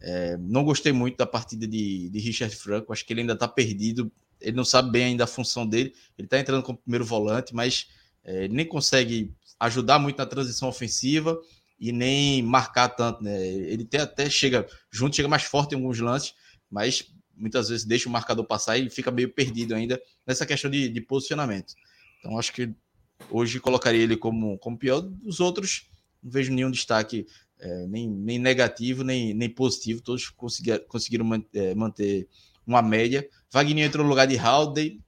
É, não gostei muito da partida de, de Richard Franco, acho que ele ainda está perdido. Ele não sabe bem ainda a função dele. Ele está entrando como primeiro volante, mas é, ele nem consegue ajudar muito na transição ofensiva e nem marcar tanto, né? Ele até chega junto, chega mais forte em alguns lances, mas muitas vezes deixa o marcador passar e fica meio perdido ainda nessa questão de, de posicionamento. Então acho que hoje colocaria ele como, como pior dos outros, não vejo nenhum destaque é, nem, nem negativo, nem, nem positivo, todos conseguiram, conseguiram é, manter uma média. Wagner entrou no lugar de Haldey,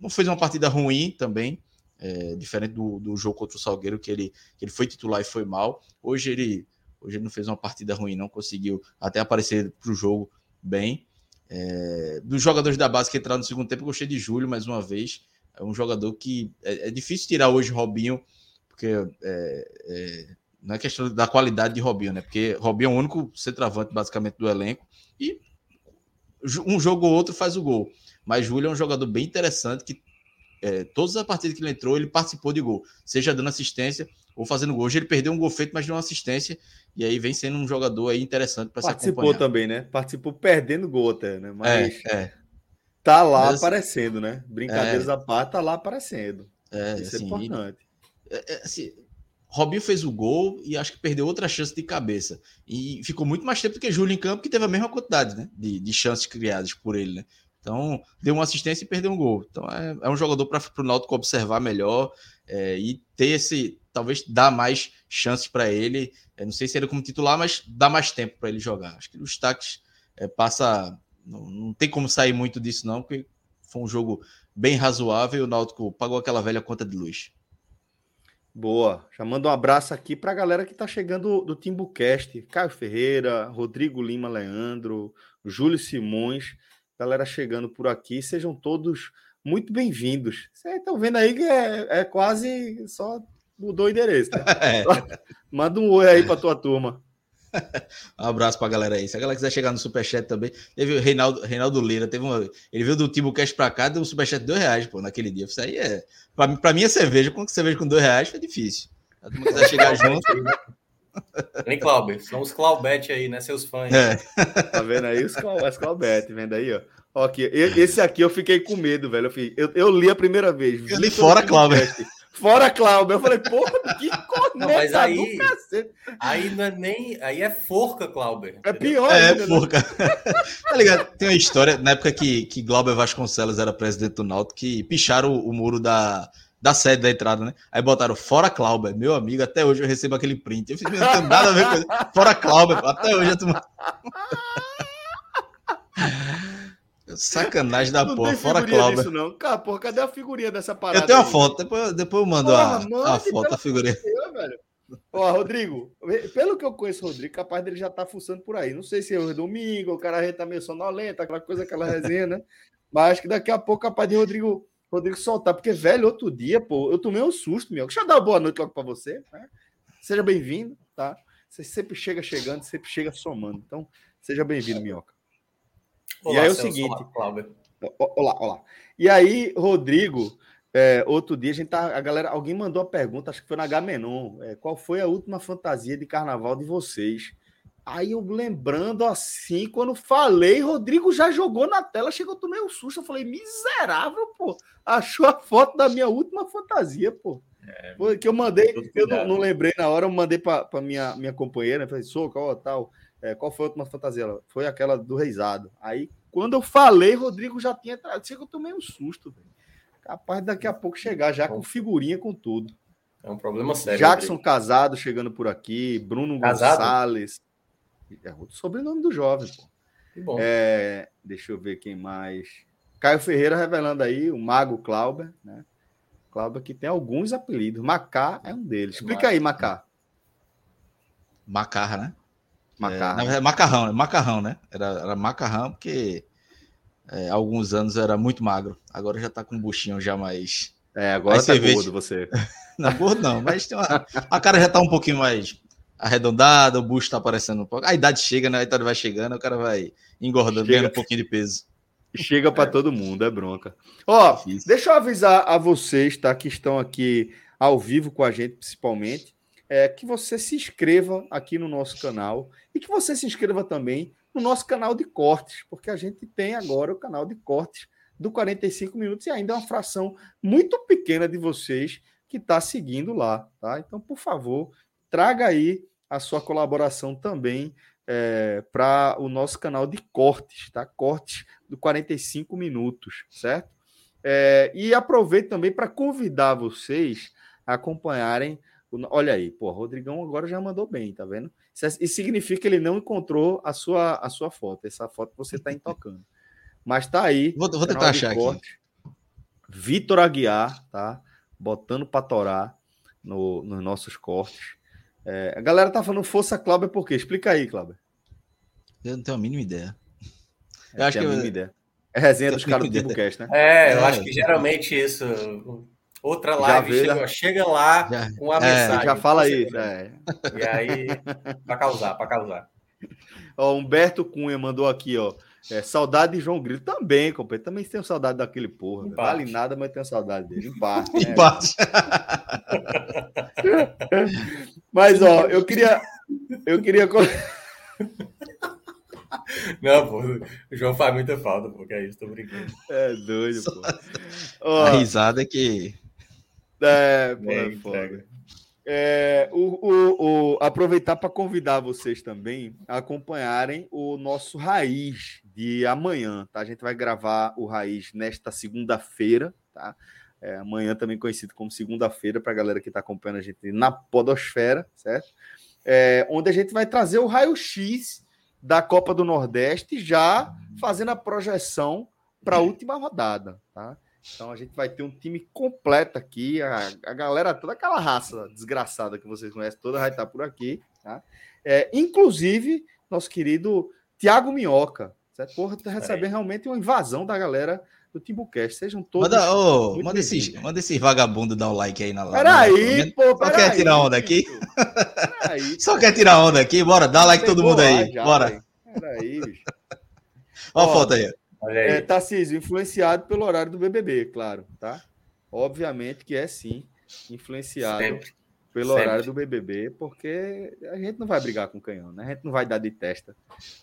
não fez uma partida ruim também, é, diferente do, do jogo contra o Salgueiro, que ele, que ele foi titular e foi mal. Hoje ele, hoje ele não fez uma partida ruim, não conseguiu até aparecer para o jogo bem. É, dos jogadores da base que entraram no segundo tempo, gostei de Júlio mais uma vez. É um jogador que é, é difícil tirar hoje Robinho, porque é, é, não é questão da qualidade de Robinho, né? Porque Robinho é o único centroavante basicamente do elenco e um jogo ou outro faz o gol. Mas Júlio é um jogador bem interessante que é, todas as partidas que ele entrou, ele participou de gol, seja dando assistência ou fazendo gol. Hoje ele perdeu um gol feito, mas deu uma assistência, e aí vem sendo um jogador aí interessante para se Participou também, né? Participou perdendo gol até, né? Mas é, é. tá lá mas, aparecendo, né? Brincadeiras é, à parte, tá lá aparecendo. É, Isso é assim, é importante. E, assim, Robinho fez o gol e acho que perdeu outra chance de cabeça. E ficou muito mais tempo do que Júlio em campo, que teve a mesma quantidade né, de, de chances criadas por ele. Né? Então, deu uma assistência e perdeu um gol. Então, é, é um jogador para o Náutico observar melhor é, e ter esse, talvez, dar mais chances para ele. É, não sei se ele como titular, mas dá mais tempo para ele jogar. Acho que os destaques é, passa. Não, não tem como sair muito disso, não, porque foi um jogo bem razoável e o Náutico pagou aquela velha conta de luz. Boa. Chamando um abraço aqui para a galera que está chegando do Timbucast. Caio Ferreira, Rodrigo Lima Leandro, Júlio Simões. Galera chegando por aqui. Sejam todos muito bem-vindos. Vocês estão vendo aí que é, é, quase só mudou o endereço. Né? É. Manda um oi aí para tua turma. um abraço pra galera aí. Se a galera quiser chegar no Superchat também, teve o Reinaldo, Reinaldo Lira, teve uma, ele veio do Timbu Cash pra cá, deu um Superchat de dois reais, pô, naquele dia. Isso aí é. Pra, pra mim é cerveja, com cerveja com dois reais foi difícil. Se a quiser chegar junto. Vem, Clauber, são os Claubete aí, né? Seus fãs. É. Tá vendo aí os, os Claubete, vendo aí, ó. ó aqui, esse aqui eu fiquei com medo, velho. Eu, eu, eu li a primeira vez. Eu li fora, Clauber. Fora Cláudio. Eu falei, porra, que corneta mas aí, aí não é nem. Aí é forca, Cláudio. É pior, É, ainda, né? forca. tá ligado? Tem uma história, na época que, que Glauber Vasconcelos era presidente do Náutico, que picharam o, o, muro da, da sede da entrada, né? Aí botaram fora Cláudio. Meu amigo, até hoje eu recebo aquele print. Eu fiz, não tem nada a ver com isso. Fora Cláudio. Até hoje eu tô. Sacanagem da não porra, fora Cláudio. Disso, não. Cara, porra, cadê a figurinha dessa parada? Eu tenho uma aí? foto, depois, depois eu mando porra, a, mano, a foto, a figurinha. velho. Ó, Rodrigo, pelo que eu conheço o Rodrigo, capaz dele já tá fuçando por aí. Não sei se é o domingo, o cara já tá meio sonolento, aquela coisa, aquela resenha, né? Mas acho que daqui a pouco capaz de Rodrigo, Rodrigo soltar, porque, velho, outro dia, pô, eu tomei um susto, meu. Deixa eu dar uma boa noite logo pra você, né? Seja bem-vindo, tá? Você sempre chega chegando, sempre chega somando. Então, seja bem-vindo, Minhoca. Olá, e aí é o seguinte. Olá, olá, olá. E aí, Rodrigo, é, outro dia a gente tá. A galera, alguém mandou a pergunta, acho que foi na Gamenon. É, qual foi a última fantasia de carnaval de vocês? Aí eu lembrando assim, quando falei, Rodrigo já jogou na tela, chegou, eu tomei um susto. Eu falei, miserável, pô. Achou a foto da minha última fantasia, pô. É, que eu mandei, eu não, não, lembrei na hora, eu mandei para minha, minha companheira, falei, sou, qual tal? É, qual foi a última fantasia? Foi aquela do Reisado. Aí, quando eu falei, Rodrigo já tinha entrado. Chega, eu tomei um susto, velho. Capaz daqui a pouco chegar já com figurinha, com tudo. É um problema sério. Jackson Rodrigo. Casado chegando por aqui, Bruno casado? Gonçalves. É outro sobrenome do jovem, pô. Que bom. É, deixa eu ver quem mais. Caio Ferreira revelando aí o Mago Clauber, né? Clauber que tem alguns apelidos. Macá é um deles. Explica aí, Macá. Macarra, né? Macarrão. É, macarrão, né? Macarrão, né? Era, era macarrão porque é, alguns anos era muito magro. Agora já tá com um buchinho já mais. É, agora tá gordo você. não, gordo não, mas tem uma... a cara já tá um pouquinho mais arredondada, o bucho tá aparecendo um pouco. A idade chega, né? A idade vai chegando, o cara vai engordando, chega... ganhando um pouquinho de peso. Chega para todo mundo, é bronca. Ó, deixa eu avisar a vocês, tá? Que estão aqui ao vivo com a gente, principalmente é, que você se inscreva aqui no nosso canal e que você se inscreva também no nosso canal de cortes, porque a gente tem agora o canal de cortes do 45 minutos e ainda é uma fração muito pequena de vocês que está seguindo lá, tá? Então, por favor, traga aí a sua colaboração também é, para o nosso canal de cortes, tá? Cortes do 45 minutos, certo? É, e aproveito também para convidar vocês a acompanharem Olha aí, pô, Rodrigão agora já mandou bem, tá vendo? Isso é, significa que ele não encontrou a sua, a sua foto, essa foto que você está intocando. Mas tá aí. Vou, vou tentar achar corte, aqui. Vitor Aguiar, tá? Botando para torar no, nos nossos cortes. É, a galera tá falando força Cláudia por quê? Explica aí, Cláudia. Eu não tenho a mínima ideia. É, eu acho que a mínima eu... ideia. É resenha dos caras do Timbucast, né? É, eu é. acho que geralmente isso Outra live, chega, né? chega, lá já, com a é, mensagem. Já fala isso. É. E aí, para causar, para causar. Ó, Humberto Cunha mandou aqui, ó. É, saudade de João Grilo também, companheiro. Também tenho saudade daquele porra. Não vale nada, mas tenho saudade dele. Empate. Né? Empate. mas, ó, eu queria. Eu queria. Não, pô, o João faz muita falta, porque é isso, tô brincando. É doido, pô. Ó, a risada é que é, pô, é foda. É, o, o, o, aproveitar para convidar vocês também a acompanharem o nosso Raiz de amanhã, tá? A gente vai gravar o Raiz nesta segunda-feira, tá? É, amanhã também conhecido como segunda-feira, para a galera que está acompanhando a gente na Podosfera, certo? É, onde a gente vai trazer o raio-x da Copa do Nordeste, já fazendo a projeção para a última rodada, tá? Então a gente vai ter um time completo aqui. A, a galera, toda aquela raça desgraçada que vocês conhecem, toda vai estar por aqui. Tá? É, inclusive, nosso querido Tiago Minhoca. Certo? Porra, tá recebendo realmente uma invasão da galera do Timbucast. Sejam todos. Manda, oh, manda, esses, manda esses vagabundos dar um like aí na live. Peraí, pô. Só quer tirar onda aqui? Peraí, Só quer tirar onda aqui? Bora, dá like todo mundo aí. Já, Bora. Peraí, bicho. Olha a foto aí. É, Tarcísio, influenciado pelo horário do BBB, claro, tá? Obviamente que é sim influenciado Sempre. pelo Sempre. horário do BBB, porque a gente não vai brigar com canhão, né? A gente não vai dar de testa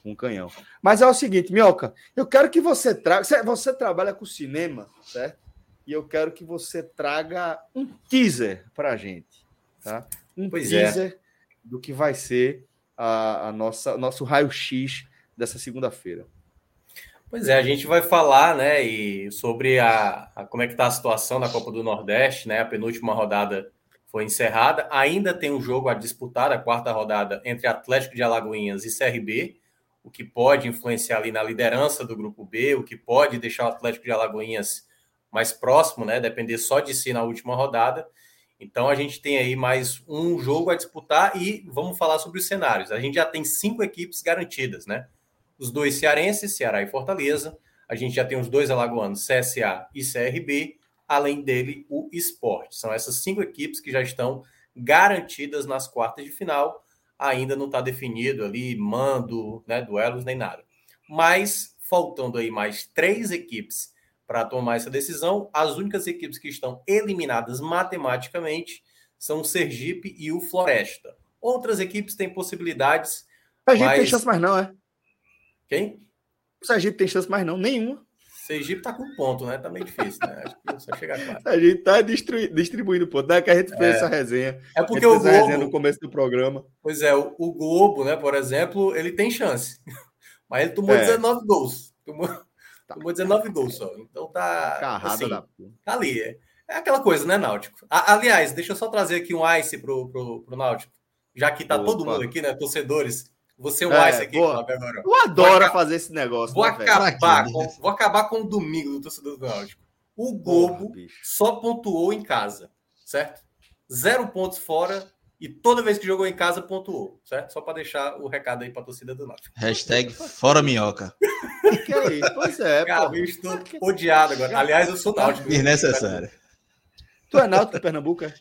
com canhão. Mas é o seguinte, Mioca, eu quero que você traga. Você trabalha com cinema, certo? E eu quero que você traga um teaser para a gente, tá? Um pois é. teaser é. do que vai ser a, a nossa nosso raio-x dessa segunda-feira. Pois é, a gente vai falar, né, e sobre a, a como é que está a situação da Copa do Nordeste, né? A penúltima rodada foi encerrada. Ainda tem um jogo a disputar, a quarta rodada, entre Atlético de Alagoinhas e CRB, o que pode influenciar ali na liderança do grupo B, o que pode deixar o Atlético de Alagoinhas mais próximo, né? Depender só de si na última rodada. Então a gente tem aí mais um jogo a disputar e vamos falar sobre os cenários. A gente já tem cinco equipes garantidas, né? Os dois cearenses, Ceará e Fortaleza. A gente já tem os dois alagoanos, CSA e CRB, além dele o Esporte. São essas cinco equipes que já estão garantidas nas quartas de final. Ainda não está definido ali mando, né, duelos nem nada. Mas faltando aí mais três equipes para tomar essa decisão, as únicas equipes que estão eliminadas matematicamente são o Sergipe e o Floresta. Outras equipes têm possibilidades. A gente mas... tem chance mais não, é? Quem? O Sergipe tem chance mais não, nenhuma. Sergipe tá com ponto, né? Tá meio difícil, né? Acho que só chegar. A gente tá distribuindo ponto. Daí que a gente fez é. essa resenha. É porque o Globo... no começo do programa. Pois é, o, o, Globo, né, por exemplo, ele tem chance. Mas ele tomou é. 19 gols. Tomou, tá. tomou 19 gols só. Então tá... Carrada assim, da... Tá ali. É, é aquela coisa, né, Náutico? A, aliás, deixa eu só trazer aqui um ice pro, pro, pro Náutico. Já que tá Opa. todo mundo aqui, né, torcedores você é o é, Ice aqui, agora. Eu adoro fazer esse negócio. Vou, né, acabar com, vou acabar com o domingo do torcedor do Náutico. O Globo Porra, só pontuou em casa, certo? Zero pontos fora e toda vez que jogou em casa pontuou, certo? Só para deixar o recado aí para a torcida do Náutico. Hashtag fora minhoca. que é isso? Pois é, Cara, eu estou odiado agora. Aliás, eu sou Náutico. Desnecessário. Tu é Náutico, Pernambuco? É?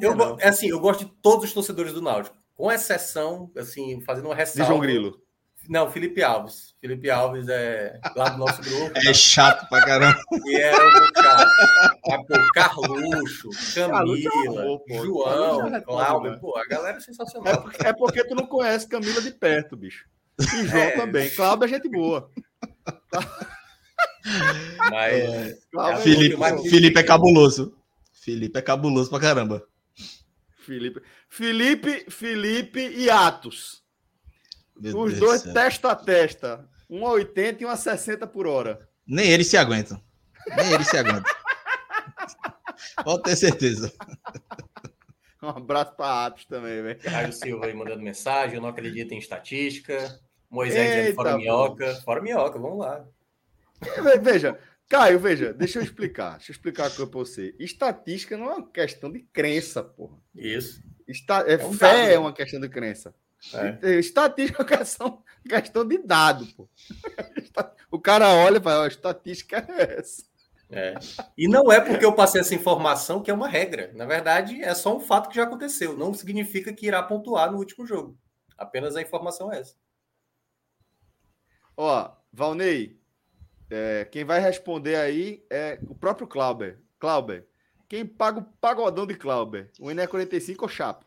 Eu, é assim, eu gosto de todos os torcedores do Náutico com exceção, assim, fazendo uma ressalva. De João Grilo. Não, Felipe Alves. Felipe Alves é lá do nosso grupo. É chato pra caramba. E chato. Ah, pô, Carluxo, Camila, amor, João, é Cláudio. Né? Pô, a galera é sensacional. É porque, é porque, tu não conhece Camila de perto, bicho. E João é. também. Cláudio é gente boa. Mas, é, é Felipe, Felipe é cabuloso. Felipe é cabuloso pra caramba. Felipe. Felipe, Felipe e Atos. Meu Os Deus dois testa a testa. Um a 80 e um a 60 por hora. Nem eles se aguentam. Nem eles se aguentam. Pode ter certeza. Um abraço para Atos também, velho. Caio Silva aí mandando mensagem. Eu não acredito em estatística. Moisés dizendo fora minhoca. Fora minhoca, vamos lá. Veja, Caio, veja, deixa eu explicar. Deixa eu explicar para você. Estatística não é uma questão de crença, porra. Isso. Está, é, é um fé dado, é uma questão de crença. É. Estatística é uma questão, questão de dado, pô. O cara olha e fala, a estatística é essa. É. E não é porque eu passei essa informação que é uma regra. Na verdade, é só um fato que já aconteceu. Não significa que irá pontuar no último jogo. Apenas a informação é essa. Ó, Valnei, é, quem vai responder aí é o próprio Clauber. Clauber, quem paga o pagodão de Clauber? O Ené 45 ou Chapo?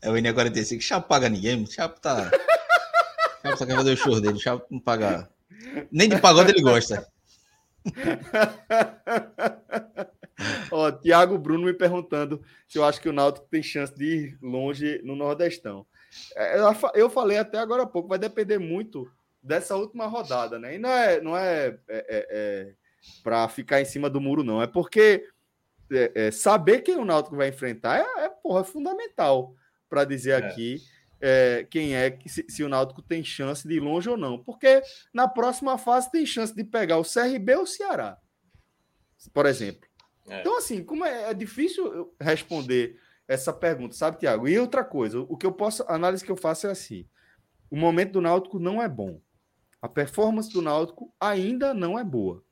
é o Ené 45. Chapo paga ninguém. Chapo tá. Chapo só quer fazer o show dele. Chapo não paga. Nem de pagode ele gosta. Ó, Tiago Bruno me perguntando se eu acho que o Náutico tem chance de ir longe no Nordestão. É, eu falei até agora há pouco, vai depender muito dessa última rodada, né? E não é, não é, é, é, é para ficar em cima do muro, não. É porque é, é, saber quem o Náutico vai enfrentar é, é porra, fundamental para dizer é. aqui quem é, se, se o Náutico tem chance de ir longe ou não. Porque na próxima fase tem chance de pegar o CRB ou o Ceará, por exemplo. Então, assim, como é, difícil responder essa pergunta, sabe, Tiago? E outra coisa, o que eu posso, a análise que eu faço é assim: o momento do Náutico não é bom. A performance do Náutico ainda não é boa.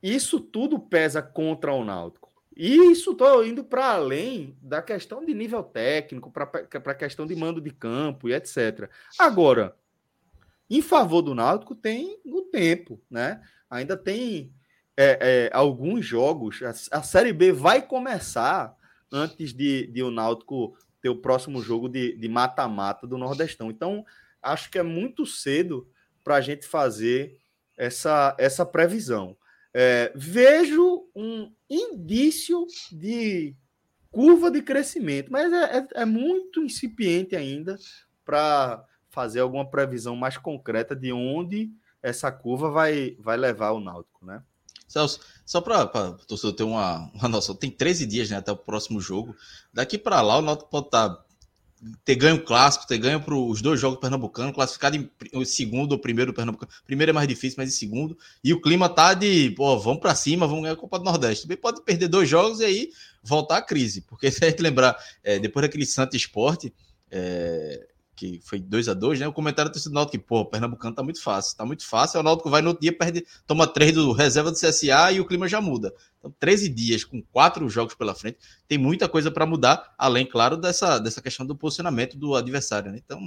Isso tudo pesa contra o Náutico. E isso estou indo para além da questão de nível técnico, para a questão de mando de campo e etc. Agora, em favor do Náutico tem o tempo, né? Ainda tem é, é, alguns jogos. A, a, Série B vai começar antes de, de o Náutico ter o próximo jogo de mata-mata do Nordestão. Então, acho que é muito cedo para a gente fazer essa, essa previsão. É, vejo um indício de curva de crescimento, mas é, é, é muito incipiente ainda para fazer alguma previsão mais concreta de onde essa curva vai, vai levar o Náutico, né? Celso, só para o torcedor ter uma, uma noção, tem 13 dias né, até o próximo jogo. Daqui para lá, o Náutico pode estar tá ter ganho o clássico, ter ganho para os dois jogos pernambucanos, classificado em segundo ou primeiro pernambucano. Primeiro é mais difícil, mas em segundo. E o clima tá de, pô, vamos para cima, vamos ganhar a Copa do Nordeste. Também pode perder dois jogos e aí voltar à crise. Porque se a gente lembrar, é, depois daquele Santa Esporte, é, que foi 2 a 2 né? O comentário do Náutico que, pô, o Pernambucano tá muito fácil, tá muito fácil. O Náutico vai no dia, perde, toma três do reserva do CSA e o clima já muda. Então, 13 dias com quatro jogos pela frente, tem muita coisa para mudar, além, claro, dessa, dessa questão do posicionamento do adversário, né? Então,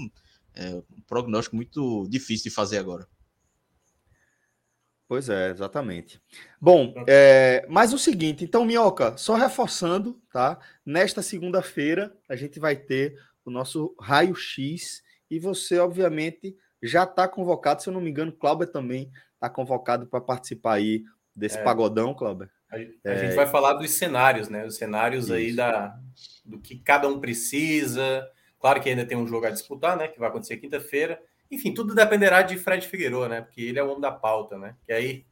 é um prognóstico muito difícil de fazer agora. Pois é, exatamente. Bom, é, mas o seguinte, então, Minhoca, só reforçando, tá? Nesta segunda-feira a gente vai ter o nosso raio-x. E você, obviamente, já está convocado. Se eu não me engano, Cláudio também está convocado para participar aí desse é, pagodão, Cláudio. A, é, gente vai falar dos cenários, né? Os cenários isso. aí da, do que cada um precisa. Claro que ainda tem um jogo a disputar, né? Que vai acontecer quinta-feira. Enfim, tudo dependerá de Fred Figueiredo, né? Porque ele é o homem da pauta, né? Que aí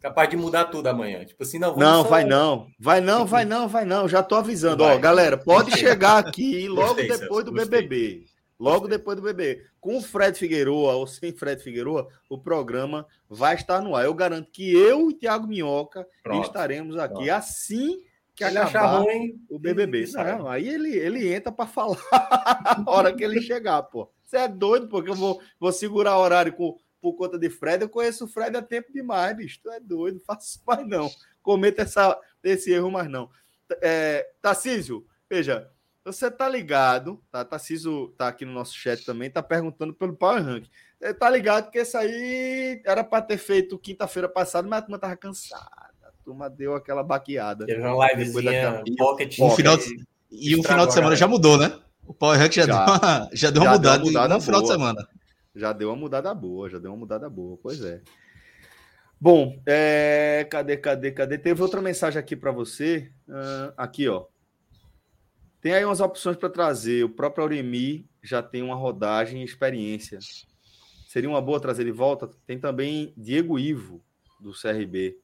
capaz de mudar tudo amanhã. Tipo assim, não, não, só... vai não. Vai não, vai não, vai não. Já tô avisando, vai. ó, galera, pode chegar aqui logo gostei, depois do gostei. BBB. Logo gostei. depois do BBB. Com o Fred Figueroa ou sem Fred Figueroa, o programa vai estar no ar. Eu garanto que eu e Thiago Minhoca Pronto. estaremos aqui Pronto. assim que ele acabar ruim, o BBB. Não, aí ele, ele entra para falar a hora que ele chegar, pô. Você é doido, porque eu vou, vou segurar horário com por conta de Fred. Eu conheço o Fred há tempo demais, bicho. Tu é doido, faço mais não. Cometa essa, esse erro mais não. É, Tarcísio, veja, você tá ligado, tá? Tarcísio tá aqui no nosso chat também, tá perguntando pelo Power Rank. É, tá ligado que esse aí era para ter feito quinta-feira passada, mas a turma tava cansada. A turma deu aquela baqueada. Teve uma livezinha, pocket. Um final de... E um final de semana já mudou, né? O Power Rank já, já, deu uma, já deu uma já mudada, deu uma mudada no final de semana. Já deu uma mudada boa, já deu uma mudada boa, pois é. Bom, é... cadê, cadê, cadê? Teve outra mensagem aqui para você. Uh, aqui, ó. Tem aí umas opções para trazer. O próprio Auremi já tem uma rodagem e experiência. Seria uma boa trazer de volta? Tem também Diego Ivo, do CRB.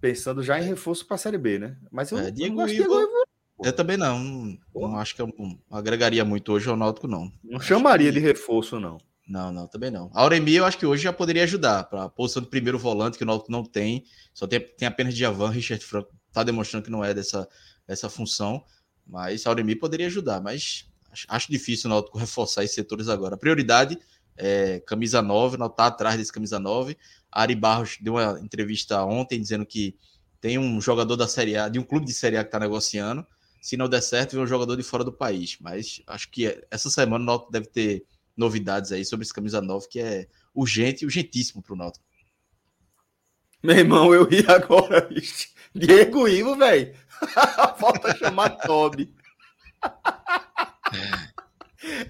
Pensando já em reforço para a Série B, né? Mas eu é, Diego, Ivo... Diego Ivo. Eu também não. Não, não acho que eu agregaria muito hoje ao Náutico, não. Não chamaria que... de reforço, não. Não, não, também não. A Auremi eu acho que hoje já poderia ajudar para a posição do primeiro volante, que o Náutico não tem. Só tem, tem apenas Djavan, Richard Franco está demonstrando que não é dessa, dessa função. Mas a Auremi poderia ajudar. Mas acho, acho difícil o Náutico reforçar esses setores agora. A prioridade é camisa 9, não está atrás desse camisa 9. A Ari Barros deu uma entrevista ontem dizendo que tem um jogador da Série A, de um clube de Série A que está negociando. Se não der certo, vem um jogador de fora do país. Mas acho que essa semana o Náutico deve ter novidades aí sobre esse camisa 9 que é urgente e urgentíssimo para o Náutico. Meu irmão, eu ri agora, bicho. Diego Ivo, velho. Falta chamar Toby.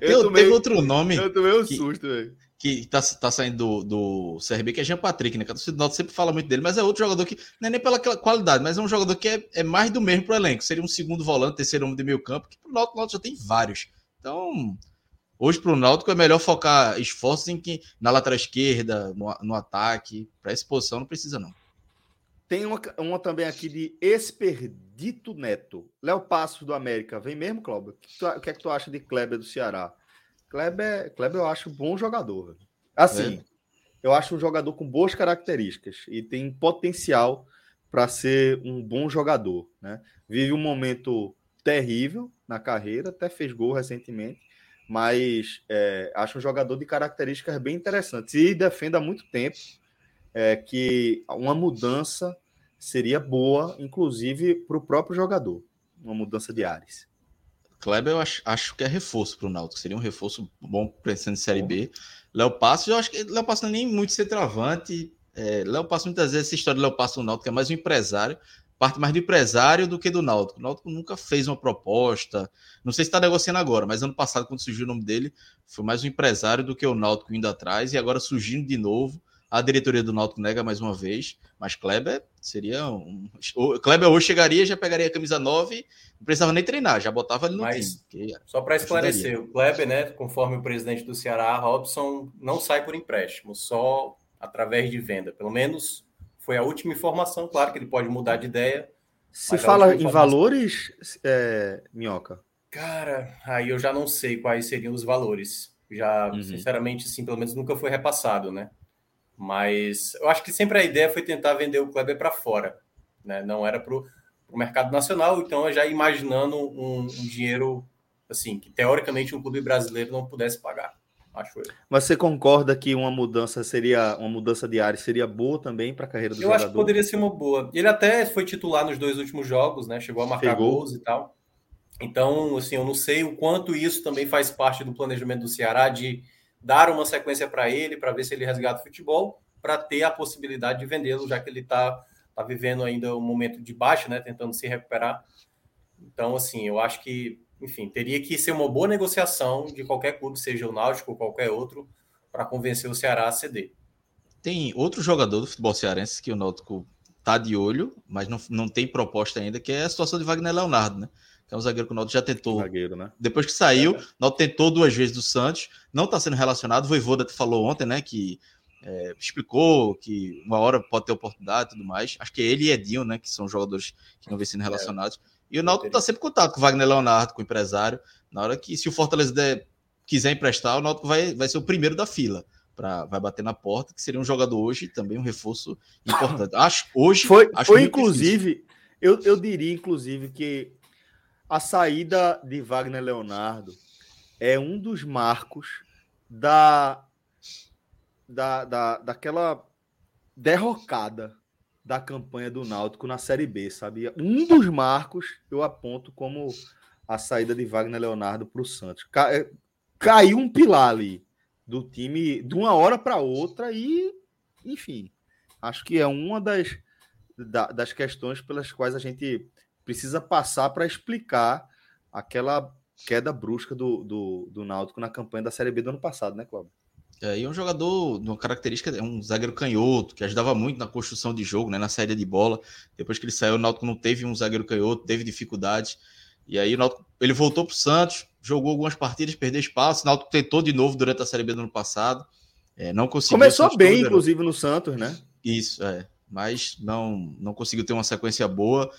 Eu, eu tomei outro nome. Eu tomei um que, susto, velho. que tá, tá saindo do, do CRB, que é Jean Patrick, né? Que a torcida sempre fala muito dele, mas é outro jogador que não é nem pela qualidade, mas é um jogador que é, é mais do mesmo pro elenco. Seria um segundo volante, terceiro homem de meio campo, que pro Náutico já tem vários. Então, hoje pro Náutico é melhor focar esforços em que na lateral esquerda, no, no ataque. Para essa posição não precisa não. Tem uma, uma também aqui de Experdito Neto. Léo Passos do América. Vem mesmo, Cláudio? O que, o que é que tu acha de Kleber do Ceará? Kleber, Kleber eu acho bom jogador. Assim, é. eu acho um jogador com boas características e tem potencial para ser um bom jogador. Né? Vive um momento terrível na carreira, até fez gol recentemente, mas é, acho um jogador de características bem interessantes e defende há muito tempo é, que uma mudança seria boa, inclusive para o próprio jogador, uma mudança de áreas. Kleber, eu acho, acho que é reforço para o Náutico. Seria um reforço bom pensando em Série B. Léo Passos, eu acho que Léo Passos não é nem muito centroavante. É, Léo Passos, muitas vezes, essa história de Léo Passos no Náutico é mais um empresário. Parte mais do empresário do que do Náutico. O Náutico nunca fez uma proposta. Não sei se está negociando agora, mas ano passado, quando surgiu o nome dele, foi mais um empresário do que o Náutico indo atrás. E agora surgindo de novo. A diretoria do Náutico nega mais uma vez, mas Kleber seria um. O Kleber hoje chegaria, já pegaria a camisa 9, não precisava nem treinar, já botava ele no mas, time. Só para esclarecer, o Kleber, né, conforme o presidente do Ceará, Robson, não sai por empréstimo, só através de venda. Pelo menos foi a última informação, claro que ele pode mudar de ideia. Se fala em valores, é, Minhoca? Cara, aí eu já não sei quais seriam os valores. Já, uhum. sinceramente, assim, pelo menos nunca foi repassado, né? Mas eu acho que sempre a ideia foi tentar vender o Kleber para fora, né? Não era para o mercado nacional, então já imaginando um, um, dinheiro assim que teoricamente um clube brasileiro não pudesse pagar. Acho eu. Mas você concorda que uma mudança seria uma mudança de área seria boa também para a carreira do eu jogador? Eu acho que poderia ser uma boa. Ele até foi titular nos dois últimos jogos, né? Chegou a marcar Pegou. gols e tal. Então, assim, eu não sei o quanto isso também faz parte do planejamento do Ceará de dar uma sequência para ele, para ver se ele resgata o futebol, para ter a possibilidade de vendê-lo, já que ele está tá vivendo ainda um momento de baixa, né, tentando se recuperar. Então, assim, eu acho que, enfim, teria que ser uma boa negociação de qualquer clube, seja o Náutico ou qualquer outro, para convencer o Ceará a ceder. Tem outro jogador do futebol cearense que o Náutico tá de olho, mas não, não tem proposta ainda, que é a situação de Wagner Leonardo, né? que é um zagueiro que o Naldo já tentou. Zagueiro, né? Depois que saiu, é. o Naldo tentou duas vezes do Santos, não está sendo relacionado. O Voivoda falou ontem, né, que é, explicou que uma hora pode ter oportunidade e tudo mais. Acho que ele e Edinho, né, que são jogadores que não vêm sendo é. relacionados. É. E o Naldo está sempre em contato com o Wagner Leonardo, com o empresário. Na hora que, se o Fortaleza der, quiser emprestar, o Náutico vai, vai ser o primeiro da fila. Pra, vai bater na porta, que seria um jogador hoje também um reforço importante. Acho hoje. Foi, acho foi inclusive, eu, eu diria, inclusive, que a saída de Wagner Leonardo é um dos marcos da, da, da daquela derrocada da campanha do Náutico na Série B, sabia? Um dos marcos eu aponto como a saída de Wagner Leonardo para o Santos. É, caiu um pilar ali do time de uma hora para outra e, enfim, acho que é uma das, das questões pelas quais a gente precisa passar para explicar aquela queda brusca do, do, do Náutico na campanha da Série B do ano passado, né, Cláudio? É, e é um jogador, uma característica, é um zagueiro canhoto, que ajudava muito na construção de jogo, né, na saída de bola. Depois que ele saiu, o Náutico não teve um zagueiro canhoto, teve dificuldades. E aí o Náutico, ele voltou para o Santos, jogou algumas partidas, perdeu espaço. O Náutico tentou de novo durante a Série B do ano passado. É, não conseguiu. Começou bem, inclusive, no Santos, né? Isso, é. Mas não, não conseguiu ter uma sequência boa.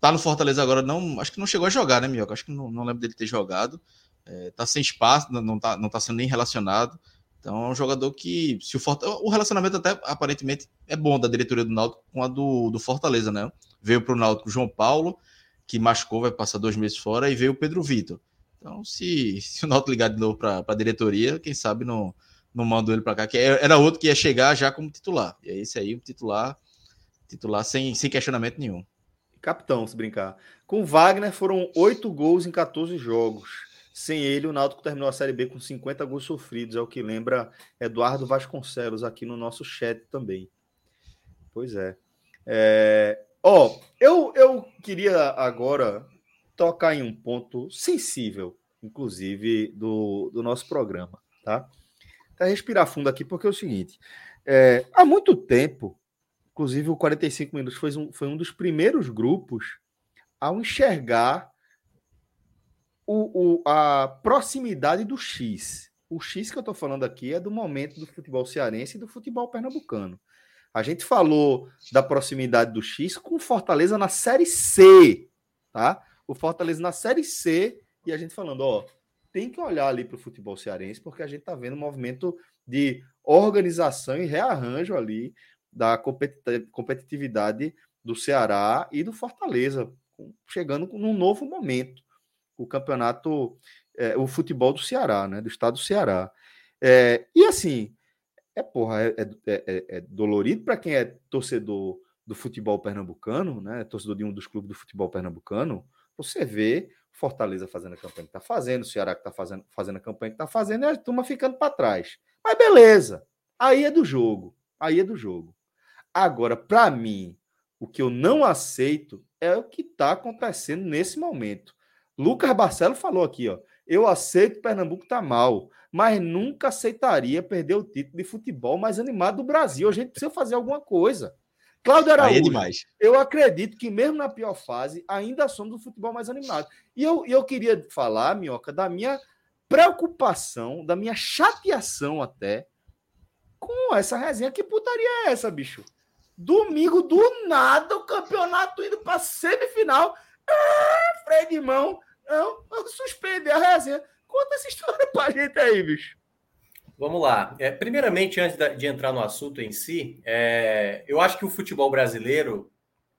Tá no Fortaleza agora, não, acho que não chegou a jogar, né, Mioca? Acho que não, não lembro dele ter jogado. É, tá sem espaço, não tá, não tá sendo nem relacionado. Então é um jogador que, se o Fortaleza, o relacionamento até aparentemente é bom da diretoria do Náutico com a do, do Fortaleza, né? Veio para o Náutico João Paulo, que machucou, vai passar dois meses fora, e veio o Pedro Vitor. Então, se, se o Náutico ligar de novo para a diretoria, quem sabe não, não manda ele para cá, que é, era outro que ia chegar já como titular. E é esse aí, o titular, titular sem, sem questionamento nenhum. Capitão, se brincar. Com Wagner foram oito gols em 14 jogos. Sem ele, o Náutico terminou a Série B com 50 gols sofridos, é o que lembra Eduardo Vasconcelos aqui no nosso chat também. Pois é. é... Oh, eu, eu queria agora tocar em um ponto sensível, inclusive, do, do nosso programa, tá? até respirar fundo aqui, porque é o seguinte: é, há muito tempo, inclusive o 45 minutos foi um, foi um dos primeiros grupos ao enxergar o, o, a proximidade do X. O X que eu estou falando aqui é do momento do futebol cearense e do futebol pernambucano. A gente falou da proximidade do X com Fortaleza na Série C, tá? O Fortaleza na Série C e a gente falando, ó, tem que olhar ali para o futebol cearense porque a gente está vendo um movimento de organização e rearranjo ali da competitividade do Ceará e do Fortaleza, chegando num novo momento o campeonato, é, o futebol do Ceará, né? Do estado do Ceará. É, e assim, é porra, é, é, é, é dolorido para quem é torcedor do futebol pernambucano, né? Torcedor de um dos clubes do futebol pernambucano, você vê Fortaleza fazendo a campanha que está fazendo, o Ceará que está fazendo, fazendo a campanha que está fazendo, e a turma ficando para trás. Mas beleza, aí é do jogo, aí é do jogo. Agora, para mim, o que eu não aceito é o que está acontecendo nesse momento. Lucas Barcelo falou aqui, ó. Eu aceito que Pernambuco tá mal, mas nunca aceitaria perder o título de futebol mais animado do Brasil. A gente precisa fazer alguma coisa. Cláudio é Araújo, é demais. eu acredito que mesmo na pior fase, ainda somos o futebol mais animado. E eu, eu queria falar, Minhoca, da minha preocupação, da minha chateação até, com essa resenha. Que putaria é essa, bicho? Domingo, do nada, o campeonato indo para semifinal. Ah, freio de mão. Não, vamos suspender a resenha. Conta essa história pra gente aí, bicho. Vamos lá. É, primeiramente, antes de entrar no assunto em si, é, eu acho que o futebol brasileiro,